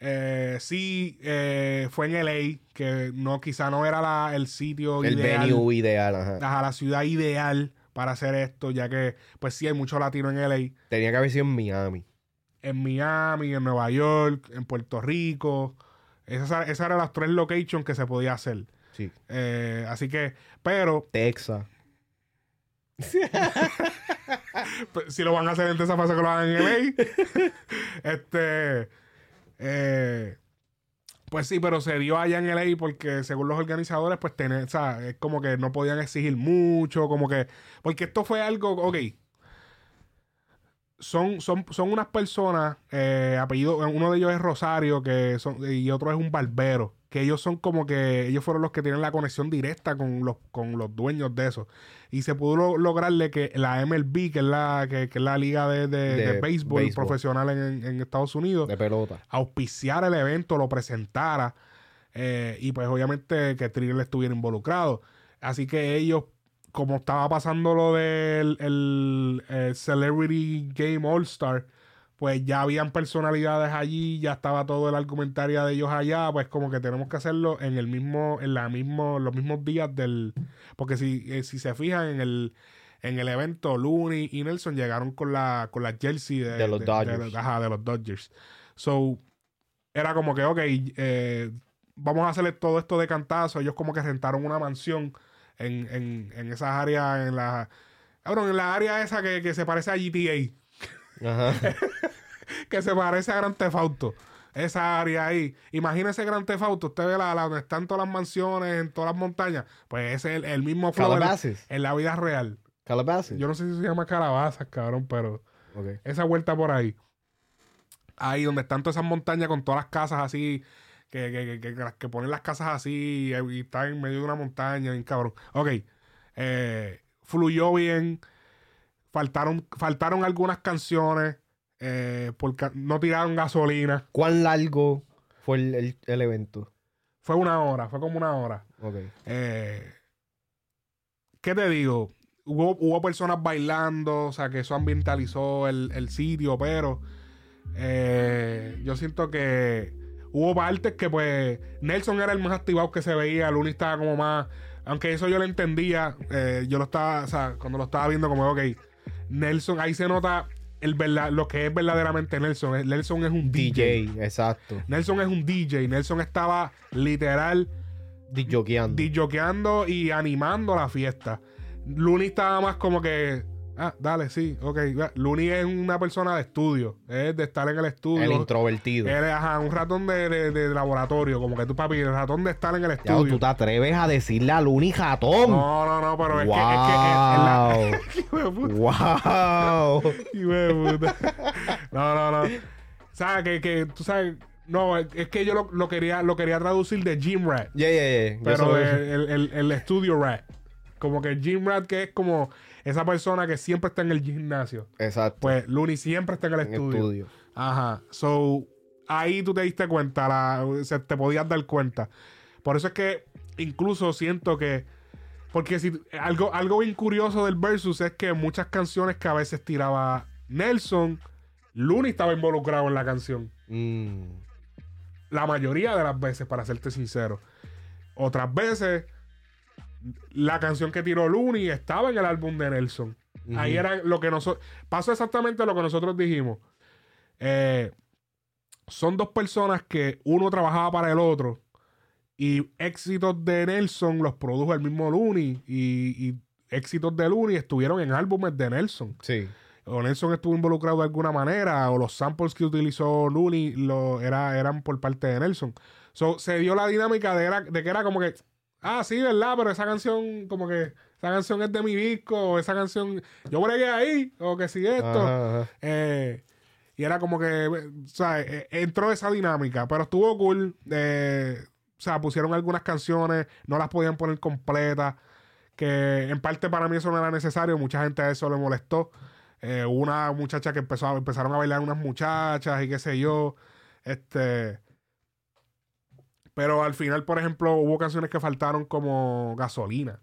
Eh, sí, eh, fue en LA, que no, quizá no era la- el sitio El ideal venue ideal, ajá. ajá, la ciudad ideal para hacer esto, ya que, pues sí, hay mucho latino en LA, Tenía que haber sido en Miami. En Miami, en Nueva York, en Puerto Rico. Esas, esas eran las tres locations que se podía hacer. Sí. Eh, así que, pero Texas. <laughs> pues, si lo van a hacer en esa fase que lo hagan en LA, <laughs> este, eh, pues sí, pero se dio allá en LA porque según los organizadores, pues tener, o sea, es como que no podían exigir mucho, como que, porque esto fue algo, ok, son, son, son unas personas, eh, apellido, uno de ellos es Rosario, que son, y otro es un barbero, que ellos son como que ellos fueron los que tienen la conexión directa con los, con los dueños de eso. Y se pudo lo- lograrle que la MLB, que es la, que, que es la liga de, de- De de béisbol, béisbol. profesional en, en Estados Unidos, De pelota. auspiciara el evento, lo presentara eh, y pues obviamente que Thriller estuviera involucrado. Así que ellos, como estaba pasando lo del el, eh, Celebrity Game All Star, pues ya habían personalidades allí, ya estaba todo el argumentario de ellos allá, pues como que tenemos que hacerlo en el mismo, en la mismo, los mismos días del, porque si, eh, si se fijan en el en el evento, Looney y Nelson llegaron con la con la jersey de, De los Dodgers. ajá, de los Dodgers. So, era como que, ok, eh, vamos a hacerle todo esto de cantazo. Ellos como que rentaron una mansión en, en, en esas áreas, en la... Cabrón, en la área esa que, que se parece a GTA, Ajá. <laughs> que se parece a Gran Theft Auto. Esa área ahí. Imagínese Gran Theft Auto. Usted ve la, la- donde están todas las mansiones, en todas las montañas. Pues ese es el, el mismo flow en, en la vida real. Calabasas. Yo no sé si se llama calabazas, cabrón, pero esa vuelta por ahí. Ahí donde están todas esas montañas con todas las casas así, que, que, que, que- que ponen las casas así y, están en medio de una montaña, bien cabrón. Ok, eh, fluyó bien, faltaron, faltaron algunas canciones, eh, porque no tiraron gasolina. ¿Cuán largo fue el, el- el evento? Fue una hora, fue como una hora. Ok. Eh, ¿Qué te digo? Hubo, hubo personas bailando, o sea, que eso ambientalizó el, el sitio, pero eh, yo siento que hubo partes que, pues, Nelson era el más activado que se veía, Looney estaba como más. Aunque eso yo lo entendía, eh, yo lo estaba, o sea, cuando lo estaba viendo, como, ok, Nelson, ahí se nota el verdad, lo que es verdaderamente Nelson. Nelson es un DJ. DJ, exacto. Nelson es un DJ. Nelson estaba literal DJokeando. disjoqueando y animando la fiesta. Looney estaba más como que, ah, dale, sí, ok. Looney es una persona de estudio, es de estar en el estudio. El introvertido. Él es, ajá, un ratón de, de- de laboratorio, como que tú, papi, el ratón de estar en el Ya, estudio. tú te atreves a decirle a Luni Jatón. No, no, no, pero es que. Es que es- es la- wow. <laughs> Puta. No, no, no. ¿Sabes? Que, que tú sabes. No, es, que yo lo, lo quería, lo quería traducir de Gym Rat. Yeah, yeah, yeah. Pero de- el, el, el estudio rat. Como que el gym rat, que es como esa persona que siempre está en el gimnasio. Exacto. Pues Looney siempre está en el en estudio. estudio. Ajá. So, ahí tú te diste cuenta, la, se, te podías dar cuenta. Por eso es que incluso siento que. Porque si algo, algo bien curioso del versus es que muchas canciones que a veces tiraba Nelson, Looney estaba involucrado en la canción. Mm. La mayoría de las veces, para serte sincero. Otras veces, la canción que tiró Looney estaba en el álbum de Nelson. Ahí era lo que nosotros. Pasó exactamente lo que nosotros dijimos. Eh, son dos personas que uno trabajaba para el otro. Y éxitos de Nelson los produjo el mismo Looney. Y, y éxitos de Looney estuvieron en álbumes de Nelson Sí. o Nelson estuvo involucrado de alguna manera, o los samples que utilizó Looney lo, era, eran por parte de Nelson. So, se dio la dinámica de, era- de que era como que, ah, sí, ¿verdad? Pero esa canción, como que, esa canción es de mi disco, o esa canción, yo bregué ahí, o que sí esto. Ajá, ajá. Eh, y era como que, o sea, eh, entró esa dinámica, pero estuvo cool. eh, o sea, pusieron algunas canciones, no las podían poner completas, que en parte para mí eso no era necesario, mucha gente a eso le molestó. Eh, una muchacha que empezó a- empezaron a bailar unas muchachas y qué sé yo. Este. Pero al final, por ejemplo, hubo canciones que faltaron como gasolina.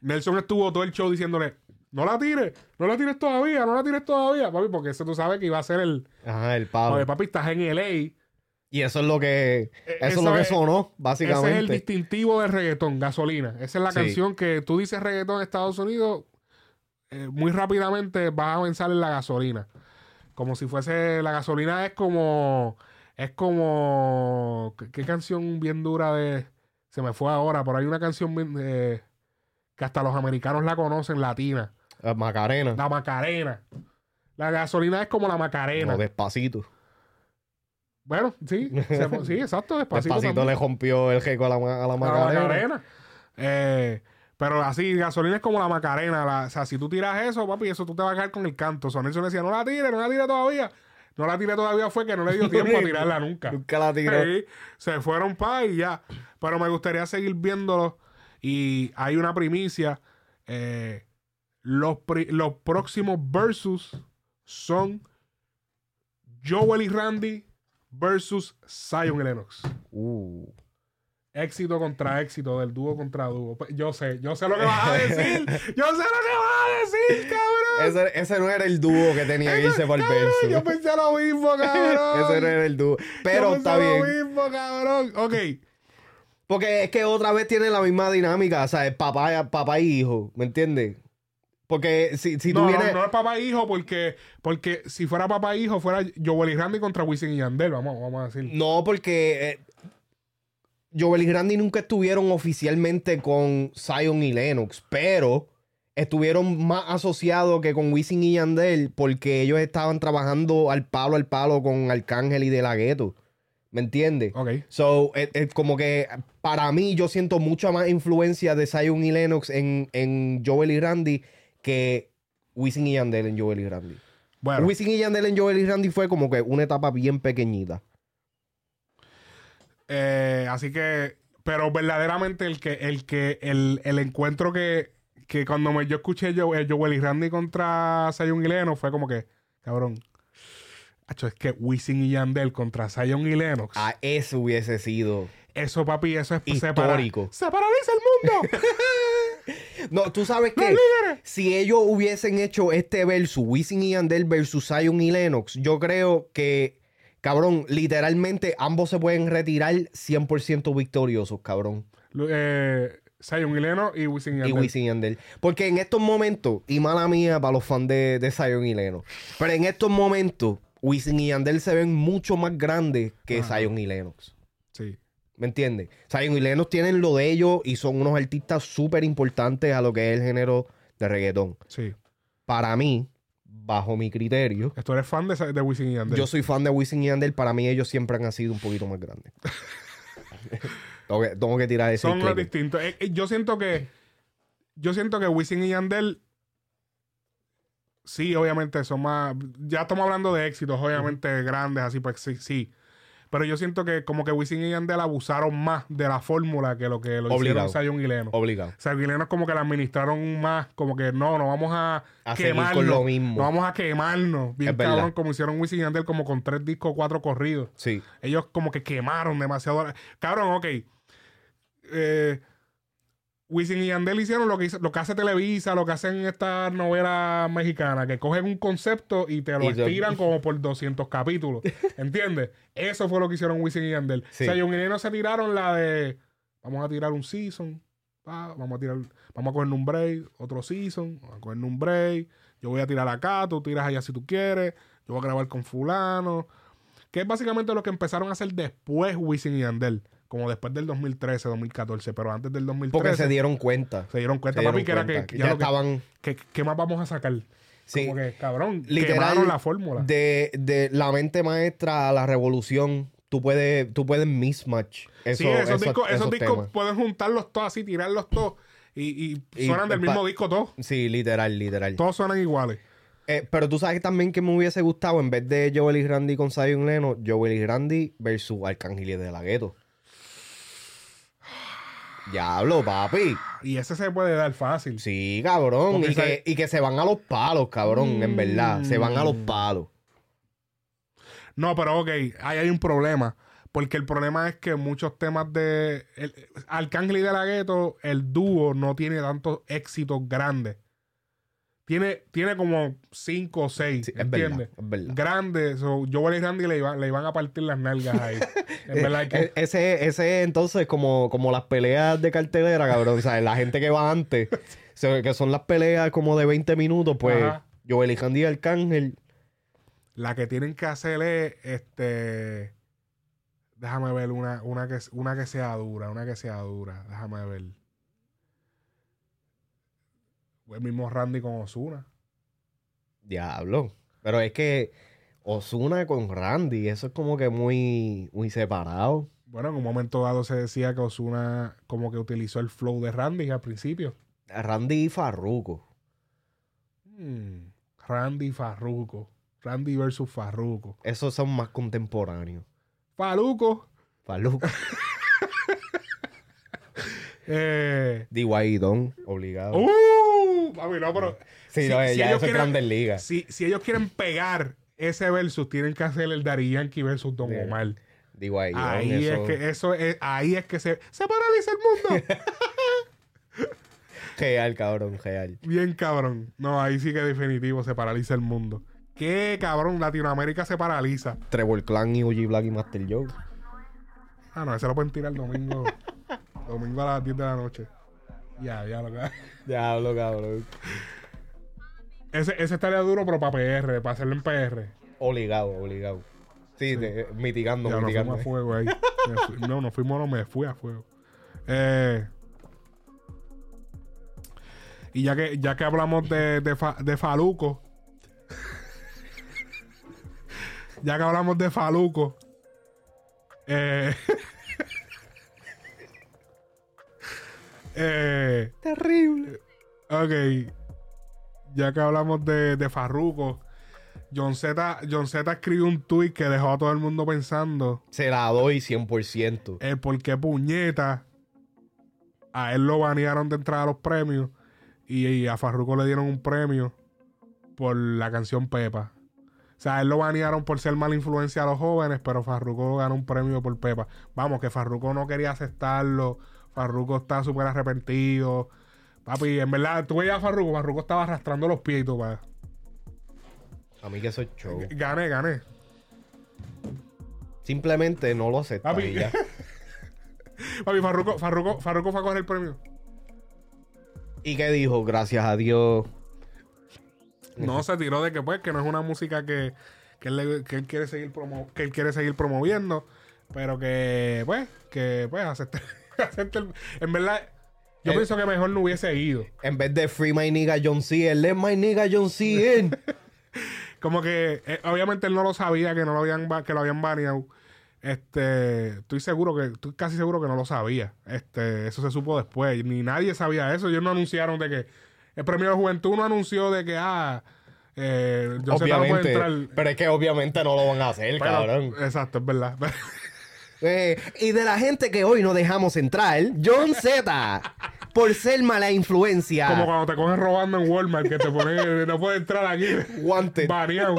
Nelson estuvo todo el show diciéndole, no la tires, no la tires todavía, no la tires todavía, papi, porque eso tú sabes que iba a ser el... Ajá, el pavo. Papi, estás en LA. Y eso es lo que. Eh, Eso es lo que sonó, Ese es el básicamente. distintivo del reggaetón, gasolina. Esa es la Sí. canción que tú dices reggaetón en Estados Unidos, eh, muy rápidamente vas a pensar en la gasolina. Como si fuese, la gasolina es como, es como, ¿qué, qué canción bien dura de, se me fue ahora, por ahí una canción bien, eh, que hasta los americanos la conocen, latina, Ah, Macarena. la Macarena. La gasolina es como la Macarena. No, despacito. Bueno, sí, se- sí, exacto, despacito. Despacito también. le rompió el jeco a la, ma- a la la Macarena. Macarena. Eh, pero así, gasolina es como la Macarena. la- o sea, si tú tiras eso, papi, eso tú te vas a caer con el canto. Son eso decía, no la tires, no la tires todavía. No la tiré todavía fue que no le dio <laughs> tiempo a tirarla nunca. Nunca la tiró. Sí, se fueron pa' y ya. Pero me gustaría seguir viéndolo. Y hay una primicia. eh, los, pri- los próximos versus son Joel y Randy versus Zion y Lennox. Uh. Éxito contra éxito, del dúo contra dúo. Pues, Yo sé, yo sé lo que vas a decir. <laughs> Yo sé lo que vas a decir, cabrón. Ese, ese no era el dúo que tenía que irse por verso. Yo pensé lo mismo, cabrón. <laughs> Ese no era el dúo. Pero Yo está pensé bien. lo mismo, cabrón. Ok. Porque es que otra vez tiene la misma dinámica, o sea, papá, papá y hijo, ¿me entiendes? Porque si, si tú no, vienes... no, no es papá e hijo porque, porque si fuera papá e hijo fuera Joel y Randy contra Wisin y Yandel, vamos, vamos a decir. No, porque eh, Joel y Randy nunca estuvieron oficialmente con Zion y Lennox, pero estuvieron más asociados que con Wisin y Yandel porque ellos estaban trabajando al palo al palo con Arcángel y De La Ghetto. ¿Me entiendes? Ok. So, es, es como que para mí yo siento mucha más influencia de Zion y Lennox en, en Joel y Randy que Wisin y Yandel en Joel y Randy. Bueno, Wisin y Yandel en Joel y Randy fue como que una etapa bien pequeñita. Eh, así que, pero verdaderamente el que, el que, el, el encuentro que, que cuando me, yo escuché yo, eh, Joel y Randy contra Zion y Lennox fue como que, cabrón. Es que Wisin y Yandel contra Zion y Lennox. A eso hubiese sido. Eso, papi, eso es Histórico. ¡Se paraliza el mundo! <laughs> No, tú sabes que si ellos hubiesen hecho este versus, Wisin y Yandel versus Zion y Lennox, yo creo que, cabrón, literalmente ambos se pueden retirar 100% victoriosos, cabrón. eh, Zion y Lennox y Wisin y Y Yandel. Wisin y. Porque en estos momentos, y mala mía para los fans de, de Zion y Lennox, pero en estos momentos, Wisin y Yandel se ven mucho más grandes que Ajá. Zion y Lennox. Sí. ¿Me entiendes? Zion y Lennox tienen lo de ellos y son unos artistas súper importantes a lo que es el género de reggaetón. Sí. Para mí, bajo mi criterio, ¿Tú eres fan de, de Wisin y Yandel? yo soy fan de Wisin y Yandel. Para mí ellos siempre han sido un poquito más grandes. <laughs> tengo, que, tengo que tirar ese Son los distintos. Eh, eh, yo siento que. Yo siento que Wisin y Yandel. Sí, obviamente son más. Ya estamos hablando de éxitos, obviamente grandes, así pues sí, sí. Pero yo siento que como que Wisin y Yandel abusaron más de la fórmula que lo que lo Obligado. hicieron Zion y Lennox. Obligado. Zion y Lennox como que la administraron más, como que no, no vamos a, A quemarnos. con lo mismo. No vamos a quemarnos. Bien Es verdad. cabrón, como hicieron Wisin y Yandel como con tres discos, cuatro corridos. Sí. Ellos como que quemaron demasiado. Cabrón, ok. Eh, Wisin y Yandel hicieron lo que, hizo- lo que hace Televisa, lo que hacen estas novelas mexicanas, que cogen un concepto y te lo Y estiran como por 200 capítulos. ¿Entiendes? Eso fue lo que hicieron Wisin y Yandel. Sí. O sea, John y Lennox se tiraron la de vamos a tirar un season, pa, vamos a tirar, vamos a coger un break, otro season, vamos a coger un break, yo voy a tirar acá, tú tiras allá si tú quieres, yo voy a grabar con fulano. Que es básicamente lo que empezaron a hacer después Wisin y Yandel. Como después del 2013, 2014. Pero antes del 2013 Porque se dieron cuenta. se dieron cuenta, Se dieron papi, que era cuenta, que, que ya ya lo que- estaban que- ¿Qué más vamos a sacar? Sí. Como que, cabrón, literal la fórmula. de, de la mente maestra a la revolución. Tú puedes, tú puedes mismatch. Eso, sí, esos, esos- discos, esos discos pueden juntarlos todos así, tirarlos todos. Y, y Y suenan del mismo disco todos. Sí, literal, literal. Todos suenan iguales. Eh, pero tú sabes también que me hubiese gustado, en vez de Joel y Randy con Zion Leno, Joel y Randy versus Arcángel de la Gueto. Diablo, papi. Y ese se puede dar fácil. Sí, cabrón. Y que, y que se van a los palos, cabrón, en verdad. Se van a los Mm. palos. No, pero ok, ahí hay un problema. Porque el problema es que muchos temas de. El, Arcángel y de la Gueto, el dúo no tiene tantos éxitos grandes. Tiene, tiene como cinco o seis, Sí, es verdad, ¿entiendes? es verdad. Grandes. So, Joel y Randy le iban, le iban a partir las nalgas ahí. <laughs> en verdad que. E- ese, ese entonces como, como las peleas de cartelera, cabrón. O sea, la gente que va antes, <laughs> que son las peleas como de 20 minutos, pues Ajá. Joel y Randy y Arcángel. La que tienen que hacer es este. Déjame ver una, una, que, una que sea dura, una que sea dura. Déjame ver. El mismo Randy con Osuna. Diablo. Pero es que Osuna con Randy, eso es como que muy, muy separado. Bueno, en un momento dado se decía que Osuna como que utilizó el flow de Randy al principio. Randy y Farruko. Hmm, Randy Farruko. Randy versus Farruko. Esos son más contemporáneos. Faluco. Faluco. <laughs> <laughs> Eh, Don, obligado. ¡Uh! Papi, no, pero. sí, si- no, si ya ellos quieren- Grandes Ligas. Si, si ellos quieren pegar ese versus, tienen que hacer el Dari Yankee versus Don. Omar. Don, Ahí eso- es que eso es, ahí es que se, se paraliza el mundo. <laughs> Real, cabrón, real. Bien cabrón. No, ahí sí que definitivo se paraliza el mundo. Qué cabrón, Latinoamérica se paraliza. Trevor Clan y OG Black y Master Joe. Ah, no, ese lo pueden tirar el domingo. <laughs> domingo a las 10 de la noche. Ya, ya lo que <laughs> Diablo, cabrón. Ese, ese estaría duro, pero para PR, para hacerlo en PR. Obligado, obligado. Sí, de- mitigando, Ya nos mitigando. fuimos a fuego ahí. Fui- no, no fuimos, no, me fui a fuego. Eh, y ya que, ya que hablamos de, de, Fa- de Faluco, <laughs> ya que hablamos de Faluco, eh, <laughs> eh, Terrible. ok, ya que hablamos de, de Farruko, John Z, John Z escribió un tweet que dejó a todo el mundo pensando Se la doy 100%. el por qué puñeta a él lo banearon de entrar a los premios y, y a Farruko le dieron un premio por la canción Pepa. O sea, a él lo banearon por ser mala influencia a los jóvenes, pero Farruko ganó un premio por Pepa. Vamos, que Farruko no quería aceptarlo. Farruko está súper arrepentido. Papi, en verdad, tú veías a Farruko, Farruko estaba arrastrando los pies y todo, pa. A mí que eso es show. Gané, gané. Simplemente no lo aceptas Papi. y ya. <laughs> Papi, Farruko, Farruko, Farruko fue a coger el premio. ¿Y qué dijo? Gracias a Dios. No se tiró de que pues que no es una música que, que, él, le- que él quiere seguir promo, que él quiere seguir promoviendo, pero que pues que pues el- <laughs> en verdad yo Eh, pienso que mejor no hubiese ido. En vez de Free My Nigga John C. Let My Nigga John C. in. <laughs> Como que eh, obviamente él no lo sabía que no lo habían que lo habían baneado. Este, estoy seguro que estoy casi seguro que no lo sabía. Este, eso se supo después, ni nadie sabía eso. Ellos no anunciaron de que el premio de juventud no anunció de que ah eh, puede obviamente. entrar. Pero es que obviamente no lo van a hacer, Pero- cabrón. Exacto, es verdad. <laughs> Eh, y de la gente que hoy no dejamos entrar, John Z. por ser mala influencia. Como cuando te cogen robando en Walmart, que te ponen, no puedes entrar aquí. Wanted. Baneado.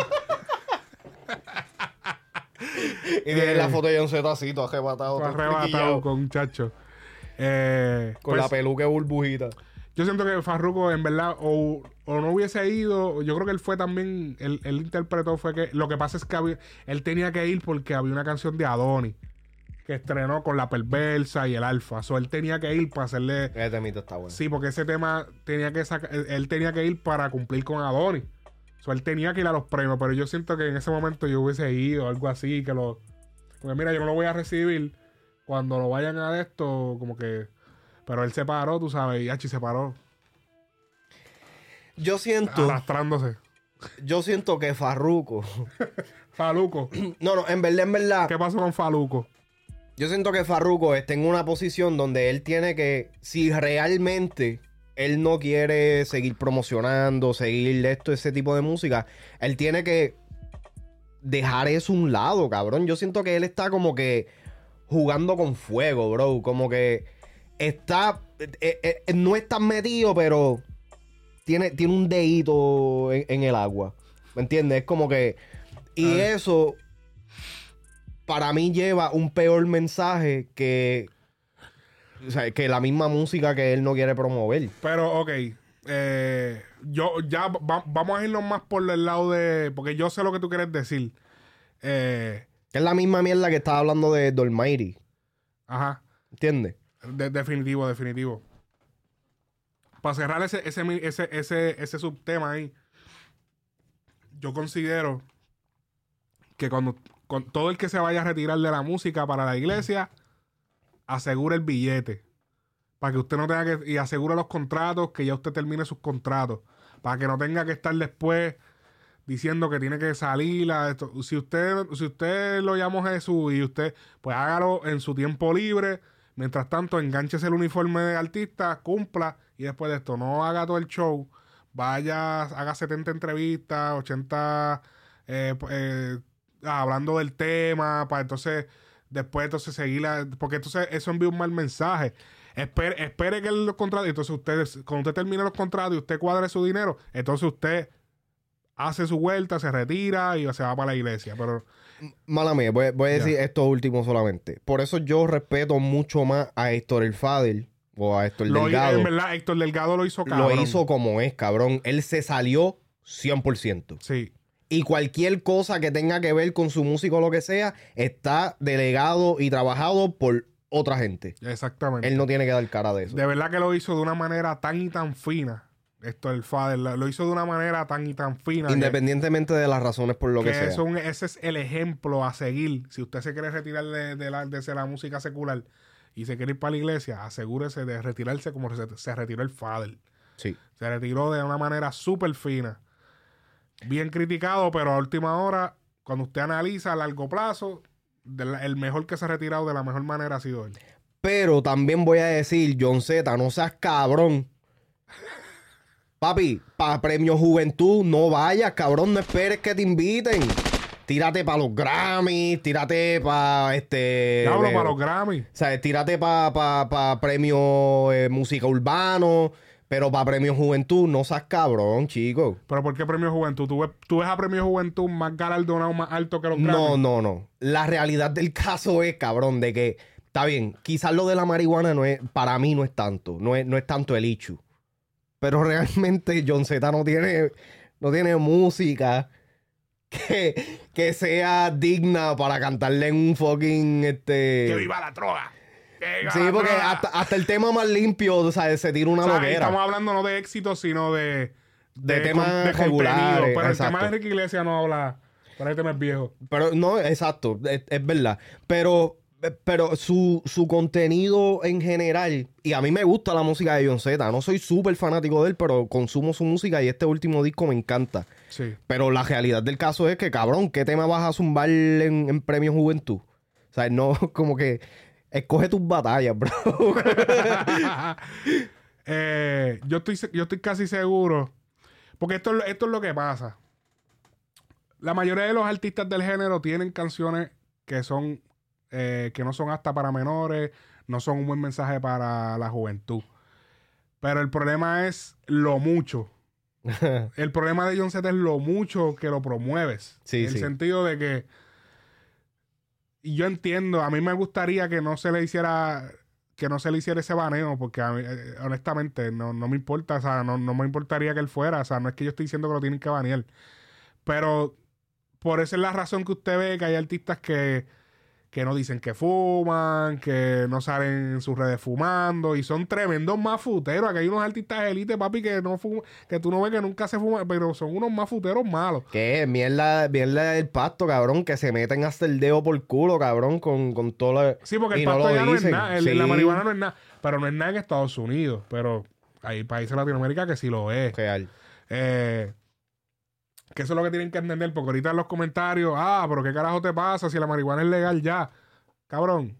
Y tiene la foto de John Z así, todo arrebatado. Todo arrebatado con un chacho. Eh, Con pues, la peluca de burbujita. Yo siento que Farruko, en verdad, o, o no hubiese ido. Yo creo que él fue también. Él, él interpretó fue que. Lo que pasa es que había- él tenía que ir porque había una canción de Adoni que estrenó con la perversa y el alfa. So él tenía que ir para hacerle. Este mito está bueno. Sí, porque ese tema tenía que sacar. Él, tenía que ir para cumplir con Adoni. So él tenía que ir a los premios. Pero yo siento que en ese momento yo hubiese ido, algo así, que lo. Porque mira, yo no lo voy a recibir. Cuando lo vayan a esto, como que. Pero él se paró, tú sabes, y Hachi se paró. Yo siento, Arrastrándose. yo siento que Farruko. <laughs> Faluco. <clears throat> No, no, en verdad, en verdad. ¿Qué pasó con Faluco? Yo siento que Farruko está en una posición donde él tiene que, si realmente él no quiere seguir promocionando, seguir esto, ese tipo de música, él tiene que dejar eso a un lado, cabrón. Yo siento que él está como que jugando con fuego, bro. Como que está, eh, eh, no está metido, pero tiene, tiene un dedito en, en el agua. ¿Me entiendes? Es como que... Y Ah. eso para mí lleva un peor mensaje que, o sea, que la misma música que él no quiere promover. Pero, ok. eh, yo ya va- vamos a irnos más por el lado de. Porque yo sé lo que tú quieres decir. Eh, es la misma mierda que estaba hablando de Dolmairi. ajá. ¿Entiendes? De- definitivo, definitivo. Para cerrar ese, ese, ese, ese, ese subtema ahí, yo considero que cuando con todo el que se vaya a retirar de la música para la iglesia, asegure el billete. Para que usted no tenga que. Y asegure los contratos, que ya usted termine sus contratos. Para que no tenga que estar después diciendo que tiene que salir esto. Si usted, si usted lo llamó Jesús y usted, pues hágalo en su tiempo libre. Mientras tanto, enganchese el uniforme de artista, cumpla y después de esto no haga todo el show. Vaya, haga 70 entrevistas, 80 eh, eh, hablando del tema, para entonces después entonces seguir la- porque entonces eso envía un mal mensaje. Espere, espere que los contratos, entonces usted, cuando usted termine los contratos y usted cuadre su dinero, entonces usted hace su vuelta, se retira y se va para la iglesia. Pero Mala mía, voy, voy a decir esto último solamente. Por eso yo respeto mucho más a Héctor el Fader o a Héctor lo, Delgado. en verdad, Héctor Delgado lo hizo cabrón. Lo hizo como es, cabrón. Él se salió 100%. Sí. Y cualquier cosa que tenga que ver con su música o lo que sea, está delegado y trabajado por otra gente. Exactamente. Él no tiene que dar cara de eso. De verdad que lo hizo de una manera tan y tan fina. Esto el Fader lo hizo de una manera tan y tan fina. que- Independientemente de las razones por lo que, que sea. eso ese es el ejemplo a seguir. Si usted se quiere retirar de, de la, de la música secular y se quiere ir para la iglesia, asegúrese de retirarse como se, se retiró el Fader. Sí. Se retiró de una manera súper fina. Bien criticado, pero a última hora, cuando usted analiza a largo plazo, la- el mejor que se ha retirado de la mejor manera ha sido él. Pero también voy a decir, John Z, no seas cabrón. Papi, para Premio Juventud, no vayas, cabrón, no esperes que te inviten. Tírate para los Grammys, tírate para este. Diablo, eh, para los Grammy. O sea, tírate para pa, pa Premio eh, Música Urbano, pero para Premio Juventud, no seas cabrón, chico. Pero ¿por qué Premio Juventud? ¿Tú ves, tú ves a Premio Juventud más galardonado, más alto que los Grammy? No, no, no. La realidad del caso es, cabrón, de que está bien, quizás lo de la marihuana no es, para mí no es tanto, no es, no es tanto el issue. Pero <laughs> realmente John Z no tiene, no tiene música que, que sea digna para cantarle en un fucking este. ¡Que viva la droga! ¡Que viva Sí, porque hasta, hasta el tema más limpio, o sea, se tira una O sea, estamos hablando no de éxito, sino de... De temas regulares, contenido. Pero el tema de Enrique Iglesias no habla... Pero el tema es viejo. Pero no, exacto, es, es verdad. Pero, pero su, su contenido en general, y a mí me gusta la música de John Z, no soy súper fanático de él, pero consumo su música y este último disco me encanta. Sí. Pero la realidad del caso es que, cabrón, ¿qué tema vas a zumbar en, en Premio Juventud? O sea, no, <laughs> como que escoge tus batallas, bro. <laughs> Eh, yo, estoy, yo estoy casi seguro. Porque esto, es lo- esto es lo que pasa. La mayoría de los artistas del género tienen canciones que son eh, que no son hasta para menores, no son un buen mensaje para la juventud. Pero el problema es lo mucho. <laughs> El problema de John Z es lo mucho que lo promueves. Sí, en el sentido de que. Y yo entiendo, a mí me gustaría que no se le hiciera. Que no se le hiciera ese baneo, porque a mí, eh, honestamente no, no me importa, o sea, no, no me importaría que él fuera, o sea, no es que yo estoy diciendo que lo tienen que banear. Pero por esa es la razón que usted ve que hay artistas que, que no dicen que fuman, que no salen en sus redes fumando y son tremendos mafuteros. Aquí hay unos artistas élite, papi, que no fuman, que tú no ves que nunca se fuman, pero son unos mafuteros malos. ¿Qué? Mierda, mierda del pasto, cabrón, que se meten hasta el dedo por culo, cabrón, con, con todo lo... Sí, porque el y pasto ya no es nada, el- Sí. la marihuana no es nada, pero no es nada en Estados Unidos, pero hay países de Latinoamérica que sí lo es. Real. Eh, que eso es lo que tienen que entender, porque ahorita en los comentarios, ah, pero qué carajo te pasa si la marihuana es legal ya. Cabrón,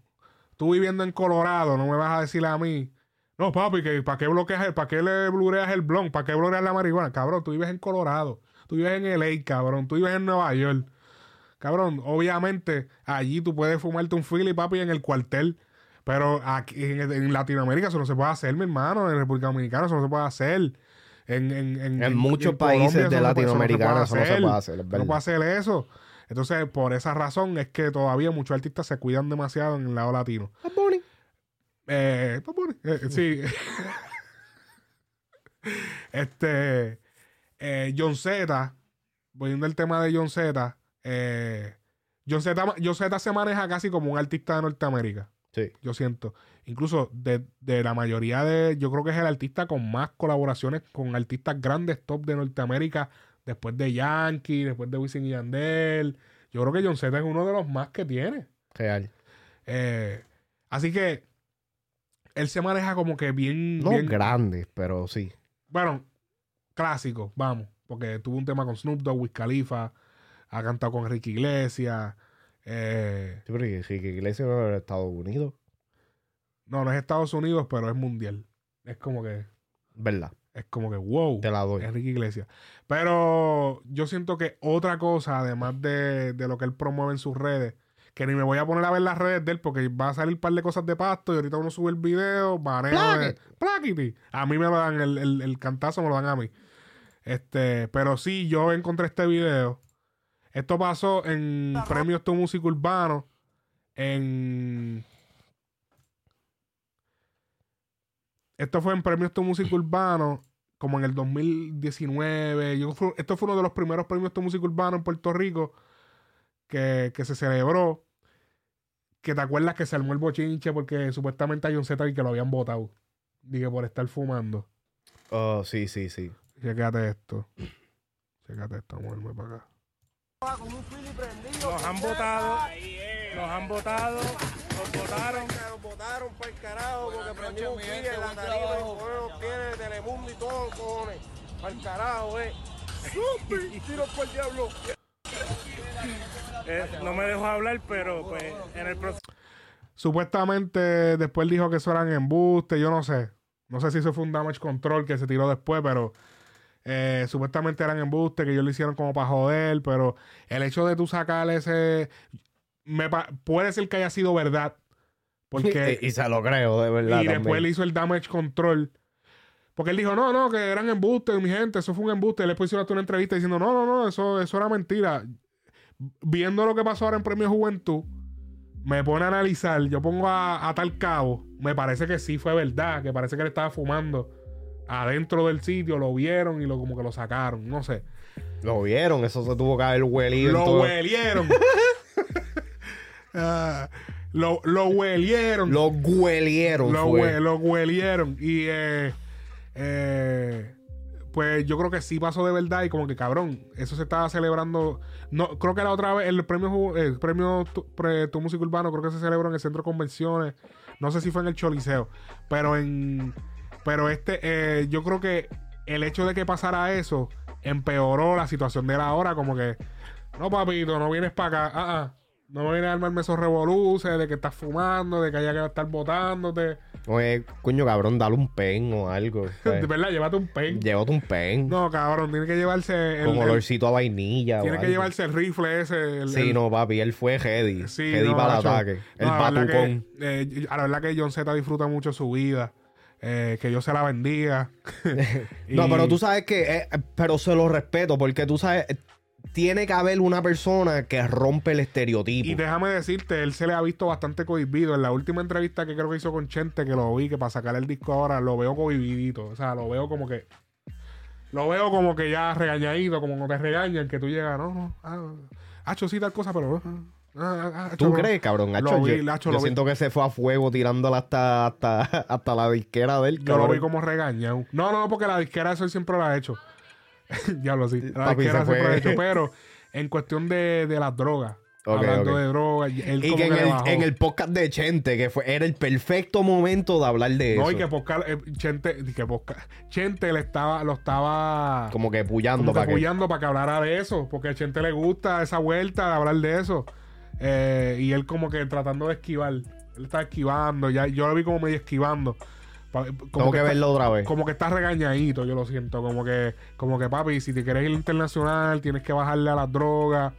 tú viviendo en Colorado, no me vas a decir a mí, no, papi, que ¿para qué bloqueas el, para qué le blureas el blon? ¿Para qué blureas la marihuana? Cabrón, tú vives en Colorado, tú vives en LA, cabrón, tú vives en Nueva York. Cabrón, obviamente allí tú puedes fumarte un Philly, papi, en el cuartel. Pero aquí en Latinoamérica eso no se puede hacer, mi hermano. En República Dominicana eso no se puede hacer. En, en, en, En muchos países de puede- eso no se puede hacer, es no puede hacer eso. Entonces, por esa razón es que todavía muchos artistas se cuidan demasiado en el lado latino. Eh, eh, sí. <laughs> este. eh, John Z. Volviendo al tema de John Z. eh, John Z. John Z se maneja casi como un artista de Norteamérica. Sí. Yo siento. Incluso de, de la mayoría de. Yo creo que es el artista con más colaboraciones con artistas grandes top de Norteamérica. Después de Yankee, después de Wisin y Yandel. Yo creo que John Z es uno de los más que tiene. Real. Eh, así que él se maneja como que bien, No bien- grandes, pero sí. bueno, clásico, vamos, porque tuvo un tema con Snoop Dogg, Wiz Khalifa, ha cantado con Enrique Iglesias, eh, Sí, pero que- sí, que Iglesia no es de Estados Unidos. no, no es Estados Unidos, pero es mundial. Es como que, ¿Verdad? es como que wow. Te la doy. Enrique Iglesias. Pero yo siento que otra cosa, además de, de lo que él promueve en sus redes, que ni me voy a poner a ver las redes de él porque va a salir un par de cosas de pasto y ahorita uno sube el video, baneo de. A mí me lo dan, el, el- el cantazo me lo dan a mí. Este, pero sí, yo encontré este video. Esto pasó en Premios Tu Música Urbano. En. Esto fue en Premios Tu Música Urbano. Como en el 2019. Yo fue- esto fue uno de los primeros premios Tu Música Urbano en Puerto Rico. Que, que se celebró. Que te acuerdas que se armó el bochinche porque supuestamente hay un Z y que lo habían votado. Dije por estar fumando. Oh, sí, sí, sí. Chécate esto. Chécate esto, muéveme para acá. Nos han votado, nos han votado, nos votaron. Nos votaron para el carajo porque prendió un pie en la tarima y juego tiene Telemundo y todo, cojones. Para el carajo, eh. <laughs> ¡Supi! ¡Tiro por el diablo! Eh, no me dejo hablar, pero pues en el próximo. Supuestamente después dijo que eso eran embustes, yo no sé. No sé si eso fue un damage control que se tiró después, pero eh, supuestamente eran embustes que ellos lo hicieron como para joder, pero el hecho de tú sacar ese... Me puede ser que haya sido verdad, porque... <laughs> y, y se lo creo, de verdad. y después también. le hizo el damage control. Porque él dijo, no, no, que eran embustes, mi gente, eso fue un embuste. Y después hizo una entrevista diciendo, no, no, no, eso, eso era mentira. Viendo lo que pasó ahora en Premio Juventud, me pone a analizar, yo pongo a, a tal cabo, me parece que sí fue verdad, que parece que él estaba fumando adentro del sitio, lo vieron y lo como que lo sacaron, no sé. Lo vieron, eso se tuvo que haber huelido. Lo huelieron. <laughs> Ah, lo, lo huelieron. Lo huelieron. Lo, hue- lo huelieron. Y eh, eh, pues yo creo que sí pasó de verdad. Y como que cabrón, eso se estaba celebrando. No, creo que la otra vez, el premio el premio tu, pre- Tu música urbano, creo que se celebró en el centro de convenciones. No sé si fue en el Choliseo. Pero en. Pero este, eh, yo creo que el hecho de que pasara eso empeoró la situación de él ahora. Como que, no, papito, no vienes para acá. Ah, ah. No vienes a armarme esos revoluces de que estás fumando, de que haya que estar botándote. Oye, coño, cabrón, dale un pen o algo. <laughs> De verdad, llévate un pen. Llévate un pen. No, cabrón, tiene que llevarse el, el- olorcito a vainilla. o tiene que algo. llevarse el rifle ese. el- Sí, el- no, papi, él fue heady. Sí, no, para el ataque. El No, la patucón. que, eh, a la verdad que John Z disfruta mucho su vida. Eh, que Dios se la bendiga. <laughs> <laughs> No, pero tú sabes que, eh, pero se lo respeto porque tú sabes, tiene que haber una persona que rompe el estereotipo. Y déjame decirte, él se le ha visto bastante cohibido. En la última entrevista que creo que hizo con Chente, que lo vi, que para sacar el disco ahora, lo veo cohibidito. O sea, lo veo como que. Lo veo como que ya regañadito, como cuando te regañan, que tú llegas, no, no, ah, hacho sí tal cosa, pero. ah, ah, ah, ¿Tú hacho, crees, cabrón? Lo vi, yo yo lo vi. siento que se fue a fuego tirándola hasta, hasta, hasta la disquera del Yo lo cabrón. vi como regañado. No, no, porque la disquera eso siempre lo ha hecho. <laughs> ya lo sí. La Papi, disquera siempre lo ha hecho. <laughs> Pero en cuestión de, de las drogas. Hablando de drogas. Él Y como que en el, bajó. en el podcast de Chente, que fue, era el perfecto momento de hablar de No, eso. y que Posca, eh, Chente, que Posca- Chente le estaba, lo estaba Como que como que para que... para que hablara de eso, porque a Chente le gusta esa vuelta de hablar de eso. Eh, y él como que tratando de esquivar. Él está esquivando, ya yo lo vi como medio esquivando. Como Tengo que verlo otra vez. Como que está regañadito, yo lo siento. Como que, como que papi, si te quieres ir internacional, tienes que bajarle a las drogas,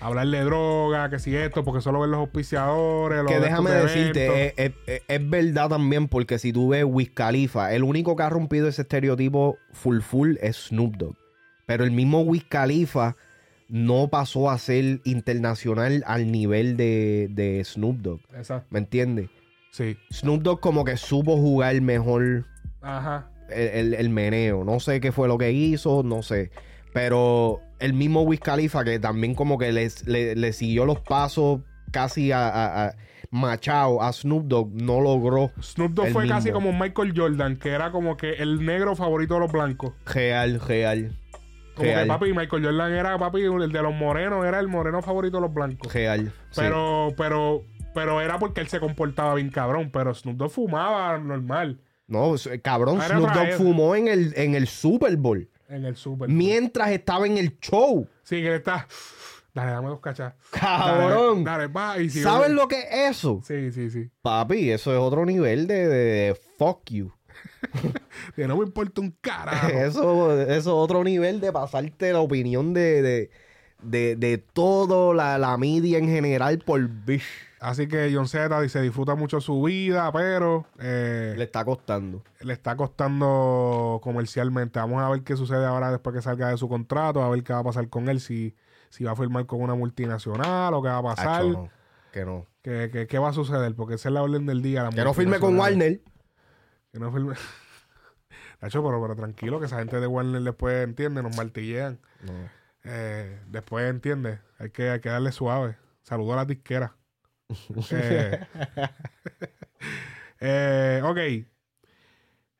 hablar de droga, que si esto, porque solo ven los auspiciadores. los Que déjame decirte, es, es- es verdad también, porque si tú ves Wiz Khalifa, el único que ha rompido ese estereotipo full full es Snoop Dogg. Pero el mismo Wiz Khalifa no pasó a ser internacional al nivel de, de Snoop Dogg. Exacto. ¿Me entiendes? Sí. Snoop Dogg como que supo jugar mejor Ajá. el, el- el meneo. No sé qué fue lo que hizo, no sé. Pero el mismo Wiz Khalifa que también como que les- le, le siguió los pasos casi a, a- a- machado a Snoop Dogg, no logró Snoop Dogg fue casi como Michael Jordan, que era como que el negro favorito de los blancos. real, real, Como real, que papi, Michael Jordan era papi, el de los morenos, era el moreno favorito de los blancos. real. sí. Pero, pero, pero era porque él se comportaba bien cabrón. Pero Snoop Dogg fumaba normal No, s- cabrón, Era Snoop Dogg fumó en el, en el Super Bowl en el super. mientras estaba en el show. Sí, que él está. Dale, dame dos cachas. Cabrón. Dale, dale, va. Y si ¿Sabes lo que es eso? Sí, sí, sí. Papi, eso es otro nivel de, de- de fuck you. <laughs> que no me importa un carajo. <laughs> Eso, eso es otro nivel de pasarte la opinión de, de, de, de todo la, la media en general por bish. Así que John Z dice, disfruta mucho su vida, pero eh, Le está costando. le está costando comercialmente. Vamos a ver qué sucede ahora después que salga de su contrato, a ver qué va a pasar con él, si, si va a firmar con una multinacional o qué va a pasar. Acho, no, que no. ¿Qué, qué, qué va a suceder? Porque esa es la orden del día. la Que no firme con. Warner. Que no firme. <laughs> Nacho, pero, pero tranquilo, que esa gente de Warner después entiende, nos martillean. No. Eh, después entiende, hay que, hay que darle suave. Saludo a las disqueras. <laughs> eh, <laughs> eh, ok.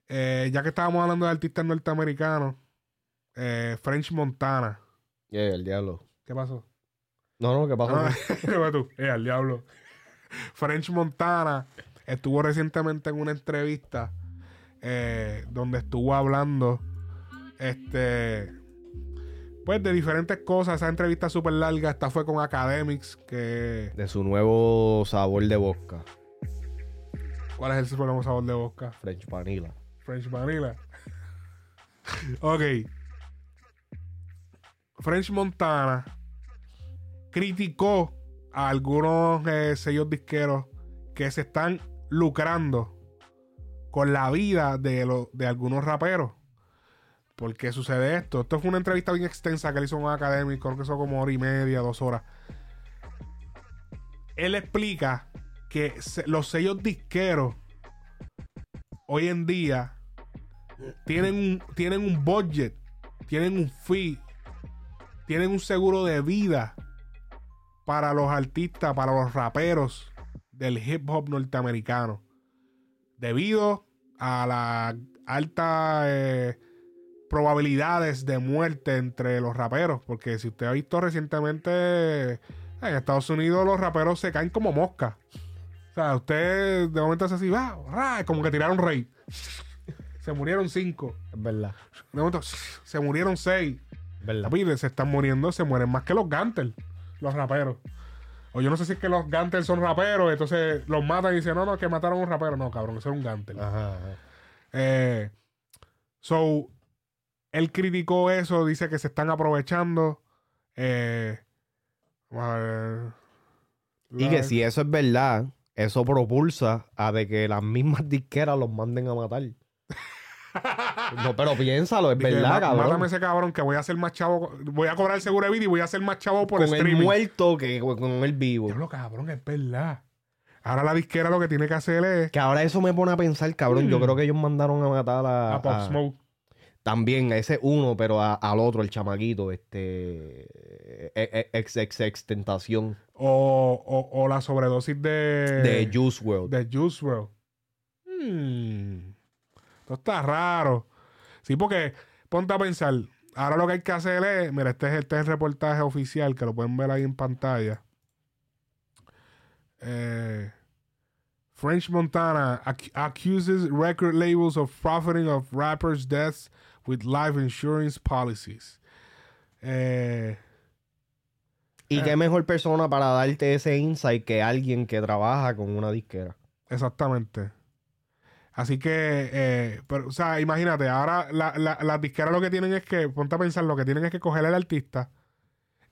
Eh, ya que estábamos hablando de artistas norteamericanos, eh, French Montana. Yeah, el diablo. ¿Qué pasó? No, no, ¿qué pasó? Ah, ¿qué fue tú? Al diablo. French Montana estuvo recientemente en una entrevista eh, donde estuvo hablando este pues de diferentes cosas. Esa entrevista súper larga. Esta fue con Academics. Que, De su nuevo sabor de vodka. ¿Cuál es el supremo sabor de vodka? French Vanilla. French Vanilla. ok. French Montana criticó a algunos eh, sellos disqueros que se están lucrando con la vida de, lo- de algunos raperos. ¿Por qué sucede esto? Esto fue una entrevista bien extensa que él hizo un académico, creo que son como hora y media, dos horas. Él explica que los sellos disqueros hoy en día tienen un, tienen un budget, tienen un fee, tienen un seguro de vida para los artistas, para los raperos del hip hop norteamericano. Debido a las altas eh, probabilidades de muerte entre los raperos. Porque si usted ha visto recientemente en Estados Unidos, los raperos se caen como moscas. O sea, usted de momento hace así, va, ra, como que tiraron rey. Se murieron cinco. Es verdad. De momento se murieron seis. Verdad. Papi, se están muriendo, se mueren más que los Gantel, los raperos. O yo no sé si es que los Gantel son raperos, entonces los matan y dicen, no, no, que mataron a un rapero. No, cabrón, eso era un Gantel. Ajá, ajá. Eh, so, él criticó eso, dice que se están aprovechando. Eh, vamos a ver. Y que si eso es verdad, eso propulsa a de que las mismas disqueras los manden a matar. <laughs> no, pero piénsalo, es <laughs> Dije, verdad, "Ma- cabrón. Mátame ese cabrón que voy a hacer más chavo. Voy a cobrar el seguro de vida y voy a hacer más chavo por con el streaming. muerto que con el vivo. Diablo, cabrón, es verdad. Ahora la disquera lo que tiene que hacer es Que ahora eso me pone a pensar, cabrón. Yo Mm. creo que ellos mandaron a matar a, a Pop a- Smoke. también a ese uno, pero a- al otro, el chamaquito, este e- e- ex ex ex tentación O, o, o la sobredosis de. de Juice World. de Juice WRLD. Hmm. Esto está raro. Sí, porque ponte a pensar. Ahora lo que hay que hacer es. Mira, este es, este es el reportaje oficial que lo pueden ver ahí en pantalla. Eh, French Montana ac- accuses record labels of profiting of rappers' deaths with life insurance policies. Eh, Y qué mejor persona para darte ese insight que alguien que trabaja con una disquera. Exactamente. Así que, eh, pero, o sea, imagínate, ahora la- la- las disqueras lo que tienen es que, ponte a pensar, lo que tienen es que coger al artista,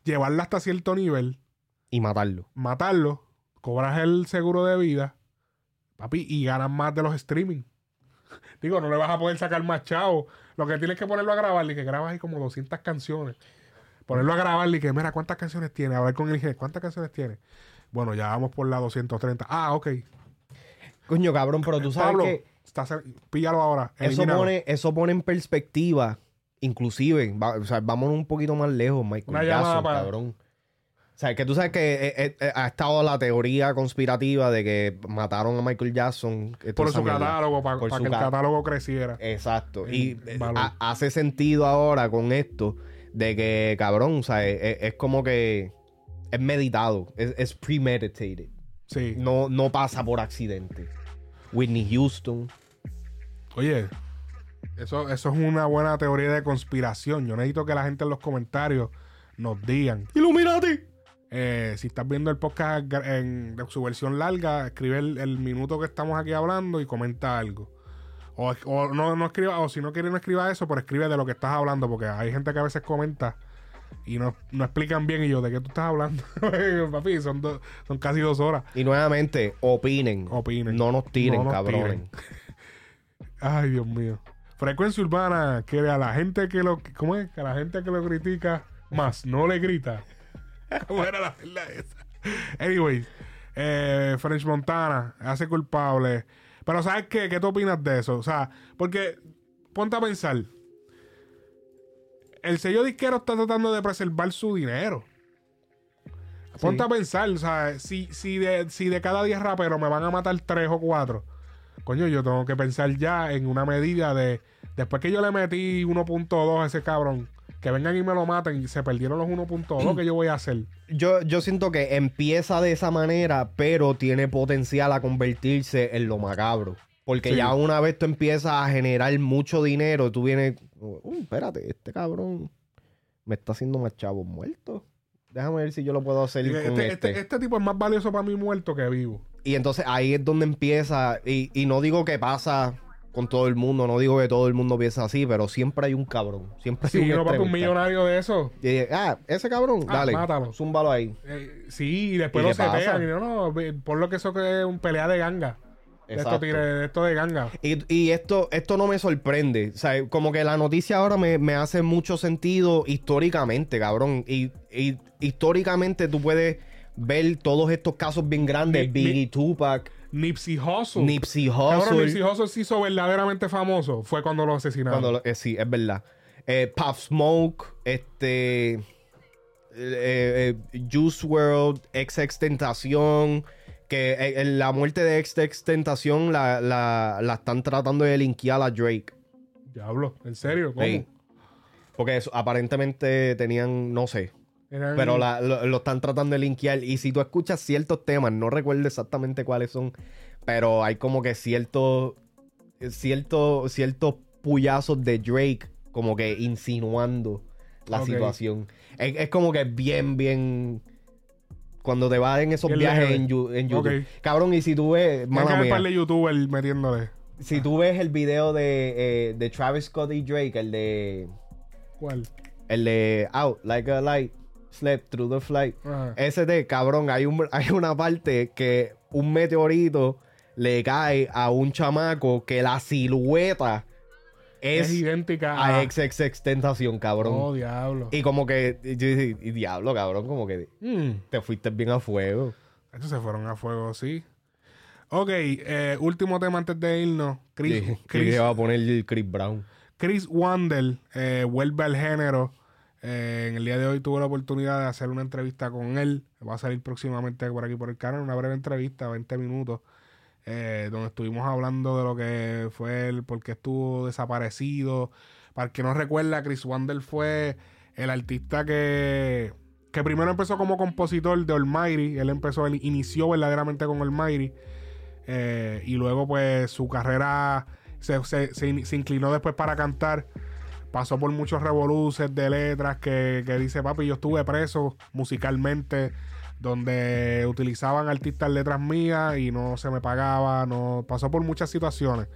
llevarla hasta cierto nivel, Y matarlo. matarlo, cobras el seguro de vida, papi, y ganas más de los streaming. <laughs> Digo, no le vas a poder sacar más chavo. Lo que tienes que ponerlo a grabar y que grabas ahí como 200 canciones. Ponerlo a grabar y que, mira, ¿cuántas canciones tiene? Hablar con el ingeniero, ¿cuántas canciones tiene? Bueno, ya vamos por la 230. Ah, ok. Coño, cabrón, pero tú sabes Pablo, que está cer- píllalo ahora. eso pone, eso pone en perspectiva, inclusive, va- o sea, vámonos un poquito más lejos, Michael Una llamada Jackson, para- cabrón. O sea, que tú sabes que eh, eh, eh, ha estado la teoría conspirativa de que mataron a Michael Jackson. por su mierda. catálogo, para que el ca- catálogo creciera. Exacto. Y hace sentido ahora con esto de que, cabrón, o sea, es, es- es como que es meditado, es, es premeditated. Sí. No, no pasa por accidente. Whitney Houston. Oye, eso, eso es una buena teoría de conspiración. Yo necesito que la gente en los comentarios nos digan. ¡Illuminati! Eh, si estás viendo el podcast en, su versión larga, escribe el, el minuto que estamos aquí hablando y comenta algo. O, o no, no escriba, o si no quiere no escriba eso, pero escribe de lo que estás hablando, porque hay gente que a veces comenta y no, no explican bien y yo, ¿de qué tú estás hablando? <laughs> Papi, son, do- son casi dos horas. Y nuevamente, opinen. Opinen. No nos tiren, No nos cabrones. tiren. <laughs> Ay, Dios mío. Frecuencia urbana quiere a la gente que lo... ¿Cómo es? Que a la gente que lo critica más, no le grita. <laughs> ¿Cómo era la verdad esa? Anyways, eh, French Montana hace culpable. Pero ¿sabes qué? ¿Qué tú opinas de eso? O sea, porque ponte a pensar. El sello disquero está tratando de preservar su dinero. Ponte a pensar, o sea, si, si, de, si de cada 10 raperos me van a matar 3 o 4, coño, yo tengo que pensar ya en una medida de. Después que yo le metí 1.2 a ese cabrón, que vengan y me lo maten y se perdieron los 1.2, ¿qué yo voy a hacer? Yo, yo siento que empieza de esa manera, pero tiene potencial a convertirse en lo macabro. Porque Sí. ya una vez tú empiezas a generar mucho dinero, tú vienes, "Uh, espérate, este cabrón me está haciendo más chavos muertos. Déjame ver si yo lo puedo hacer Y con Este, este. este- este tipo es más valioso para mí muerto que vivo. Y entonces ahí es donde empieza, y, y no digo que pasa con todo el mundo, no digo que todo el mundo piensa así, pero siempre hay un cabrón. Siempre hay Si un no un millonario de eso. Y ah, ese cabrón, Ah, dale, mátalo. zúmbalo ahí. eh, sí, y después ¿Y lo setean. Y no, no, por lo que eso que es un pelea de ganga. De esto, de esto de ganga. Y, y esto, esto no me sorprende. O sea, como que la noticia ahora me, me hace mucho sentido históricamente, cabrón. Y, y históricamente tú puedes ver todos estos casos bien grandes. Ni- Biggie, ni- Tupac, Nipsey Hussle. Nipsey Cabrón, Hussle. Nipsey Hussle se hizo verdaderamente famoso. Fue cuando lo asesinaron. Cuando lo- eh, sí, es verdad. Eh, Puff Smoke, este... eh, eh, Juice World, XX Tentación, que eh, la muerte de XX Tentación la, la, la están tratando de linkear a Drake. Diablo, ¿en serio? ¿Cómo? Sí. Porque eso, aparentemente tenían, no sé, Eran- pero la- lo, lo están tratando de linkear. Y si tú escuchas ciertos temas, no recuerdo exactamente cuáles son, pero hay como que ciertos, ciertos, ciertos puyazos de Drake, como que insinuando la situación. Es, es como que bien, bien. Cuando te vas en esos viajes en, YouTube. Cabrón, y si tú ves. Que mala mía, par de youtubers metiéndole. si tú ves el video de, eh, de Travis Scott y Drake, el de. ¿Cuál? El de Out, Like a Light, Slept Through the Flight. Ajá. Ese de, cabrón, hay, un, <laughs> hay una parte que un meteorito le cae a un chamaco que la silueta Es, es, idéntica a a... XXX Tentación, cabrón. Oh, diablo. Y como que, yo dije, y diablo, cabrón, como que Mm. te fuiste bien a fuego. Estos se fueron a fuego, sí. Ok, eh, último tema antes de irnos. Chris, Sí, Chris, que va a poner el Chris Brown. Chris Wandel eh, vuelve al género. Eh, en el día de hoy tuve la oportunidad de hacer una entrevista con él. Va a salir próximamente por aquí por el canal. Una breve entrevista, 20 minutos. Eh, donde estuvimos hablando de lo que fue el por qué estuvo desaparecido. Para el que no recuerda, Chris Wandel fue el artista que, que primero empezó como compositor de Almighty. Él empezó, él inició verdaderamente con Almighty. Eh, y luego, pues, su carrera se, se- se inclinó después para cantar. Pasó por muchos revoluces de letras que, que dice, papi, yo estuve preso musicalmente, donde utilizaban artistas letras mías y no se me pagaba. no Pasó por muchas situaciones.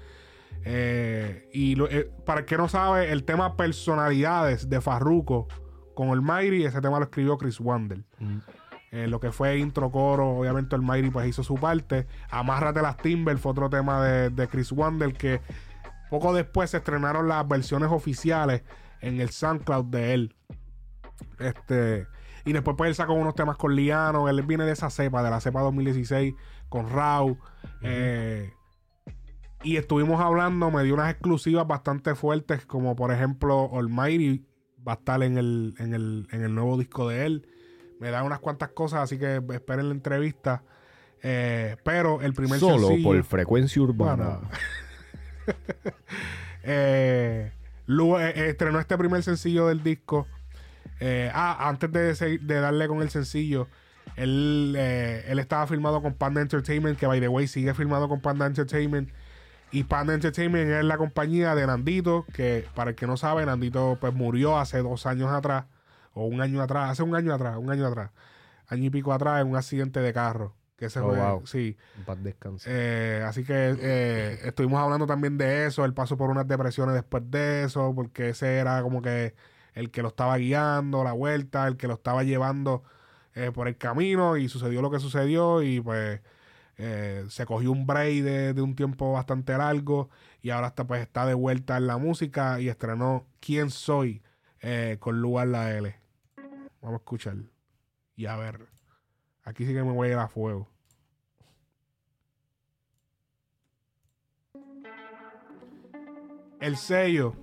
Eh, y lo- eh, para el que no sabe, el tema personalidades de Farruko con el Mayri, ese tema lo escribió Chris Wandel. Eh, lo que fue intro coro, obviamente el Mayri pues hizo su parte. Amárrate las Timber fue otro tema de, de Chris Wandel que poco después se estrenaron las versiones oficiales en el SoundCloud de él. Este, y después pues él sacó unos temas con Liano, él viene de esa cepa, de la cepa 2016, con Rau. eh, y estuvimos hablando, me dio unas exclusivas bastante fuertes, como por ejemplo Almighty va a estar en el, en el, en el nuevo disco de él. Me da unas cuantas cosas, así que esperen la entrevista. Eh, pero el primer Solo sencillo... por frecuencia urbana. Bueno. <laughs> Eh, eh, eh, estrenó este primer sencillo del disco. Eh, ah, antes de, se- de darle con el sencillo, él, eh, él estaba filmado con Panda Entertainment, que by the way sigue filmado con Panda Entertainment. Y Panda Entertainment es la compañía de Nandito, que para el que no sabe, Nandito pues murió hace dos años atrás, o un año atrás, hace un año atrás, un año atrás, año y pico atrás, en un accidente de carro, Que ese Oh, fue, wow. sí. Eh, así que eh, estuvimos hablando también de eso, el paso por unas depresiones después de eso, porque ese era como que el que lo estaba guiando, la vuelta, el que lo estaba llevando eh, por el camino y sucedió lo que sucedió y pues eh, se cogió un break de, de un tiempo bastante largo y ahora está, pues, está de vuelta en la música y estrenó ¿Quién soy? eh, con Lugar La L. Vamos a escuchar y a ver. Aquí sí que me voy a ir a fuego. El sello.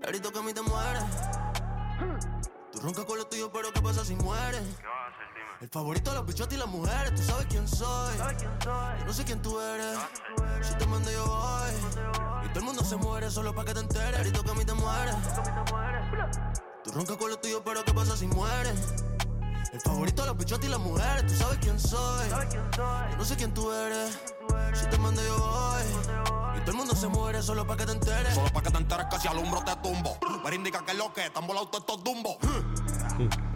Clarito que a mí te mueres. Tú roncas con lo tuyo, pero ¿qué pasa si mueres? El favorito de los bichotes y las mujeres, tú sabes quién soy. Yo no sé quién tú eres. Si te mando, yo voy. Y todo el mundo se muere solo para que te enteres. Clarito que a mí te mueres. Tú roncas con lo tuyo, pero ¿qué pasa si mueres? El favorito de los bichotes y las mujeres, tú sabes quién soy. Yo no sé quién tú eres. Si te mando, yo voy. Y todo el mundo se muere solo para que te enteres. Solo para que te enteres que si alumbro te tumbo. Pero indica que es lo que están volados todos estos dumbos.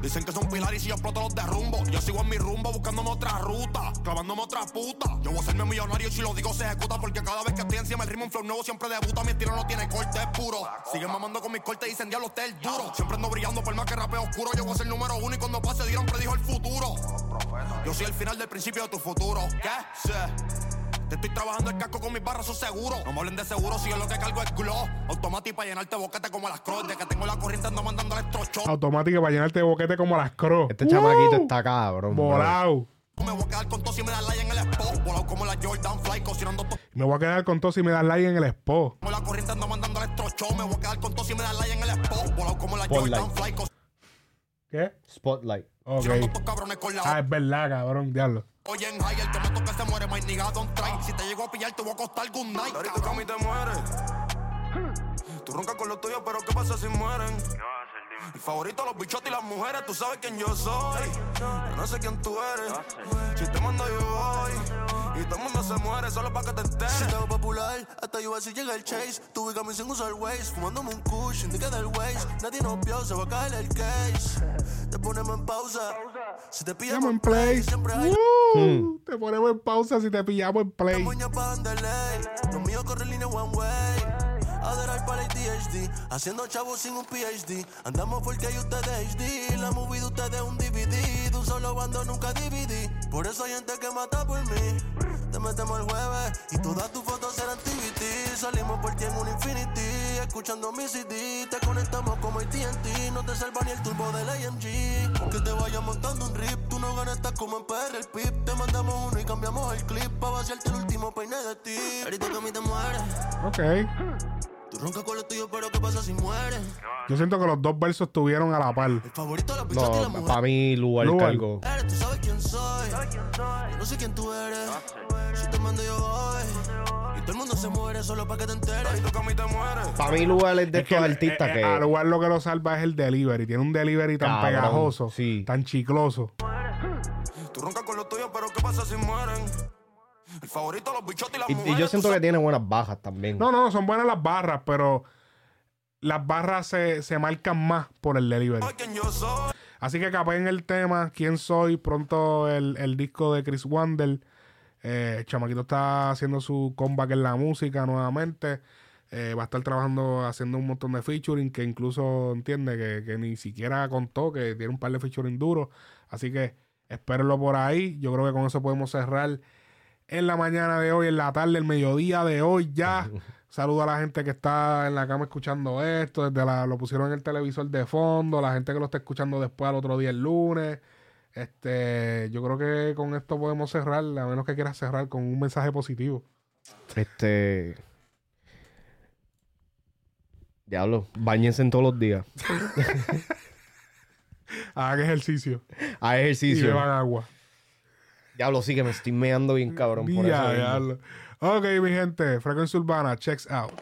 Dicen que son pilares y si yo exploto los derrumbo. Yo sigo en mi rumbo buscándome otra ruta, clavándome otra puta. Yo voy a serme millonario y si lo digo se ejecuta. Porque cada vez que estoy encima el ritmo un flow nuevo siempre debuta. Mi estilo no tiene corte, es puro. Siguen mamando con mis cortes y dicen diablo, usted es el duro. Siempre ando brillando por más que rapeo oscuro. Yo voy a ser número uno y cuando pase dieron predijo el futuro. Yo soy el final del principio de tu futuro. ¿Qué? Sí. Te estoy trabajando el casco con mis barras, eso seguro. No me hablen de seguro si yo lo que cargo es glow. Automático para llenarte boquete como las cross. De que tengo la corriente ando mandando electrochoc. Automática para llenarte boquete como las cross. Este chamaquito está cabrón. Volado. Me voy a quedar con todo si me das like en el spot. Volado como la Jordan Fly, cocinando todo. Me voy a quedar con todo si me das like en el expo. Como la corriente ando mandando electrochoc. Me voy a quedar con todo si me das like en el spot. Volado como la. Jordan Fly, ¿Qué? Spotlight. Ok. Ah, es verdad, cabrón, diablo. Oye, en high, el que me toque se muere, my nigga, don't try. Si te llego a pillar, te voy a costar good night. Clarito que a mí te mueres. Tú roncas con lo tuyo, pero ¿qué pasa si mueren? Mi favorito, los bichotes y las mujeres, tú sabes quién yo soy. Yo no sé quién tú eres. Si te mando, yo voy. Y todo el mundo se muere solo para que te enteres. Si te hago popular, hasta yo si llega el chase. Tú ubicame sin usar fumándome un kush, indica del waist. Nadie nos vio, se va a caer el case. Te ponemos en pausa. Si te pillamos Llamo en play, play. siempre hay Uh, Te ponemos en pausa si te pillamos en play. Los míos corren línea one way. Para el DHD. Haciendo chavos sin un PhD. Andamos porque hay ustedes HD. La movie de ustedes es un DVD. Solo bando nunca DVD. Por eso hay gente que mata por mí. Te metemos el jueves y todas tus fotos serán TVT. Salimos por ti en un Infinity. Escuchando mi CD. Te conectamos como TNT. No te salva ni el turbo del AMG. Que te vaya montando un rip. Tú no ganas, estás como en PR el pip. Te mandamos uno y cambiamos el clip. Pa' vaciarte el último peine de ti. Ahorita que a mí te mueres. Ok. Tú roncas con lo tuyo, pero ¿qué pasa si mueres? Yo siento que los dos versos estuvieron a la par. El favorito de los bichotes y las No, mujeres. para mí, lugar Lugar. cargo. Eres, tú sabes quién soy. Yo no sé quién tú eres. Si te mando, yo voy. Y todo el mundo se muere solo para que te enteres. Que a mí te mueres. Para mí, lugar es de estos el- artistas eh, que. Al lugar lo que lo salva es el delivery. Tiene un delivery tan Cabrón, pegajoso, sí. tan chicloso. Tú roncas con lo tuyo, pero ¿qué pasa si mueren? El favorito de los bichotes y las Y, mujeres. y yo siento que tiene buenas bajas también. No, no, son buenas las barras, pero las barras se, se marcan más por el delivery. Así que capeen el tema, quién soy, pronto el, el disco de Chris Wander. Eh, el chamaquito está haciendo su comeback en la música nuevamente. Eh, va a estar trabajando, haciendo un montón de featuring que incluso entiende que, que ni siquiera contó, que tiene un par de featuring duros. Así que espérenlo por ahí. Yo creo que con eso podemos cerrar en la mañana de hoy, en la tarde, el mediodía de hoy ya. <laughs> Saludo a la gente que está en la cama escuchando esto, desde la, lo pusieron en el televisor de fondo, la gente que lo está escuchando después al otro día el lunes. Este, yo creo que con esto podemos cerrar, a menos que quieras cerrar con un mensaje positivo. Este. Diablo, bañense en todos los días. <laughs> Hagan ejercicio A y ejercicio. beban agua. Diablo, sí que me estoy meando bien cabrón por eso. diablo. Ok, mi gente, Frecuencia Urbana, checks out.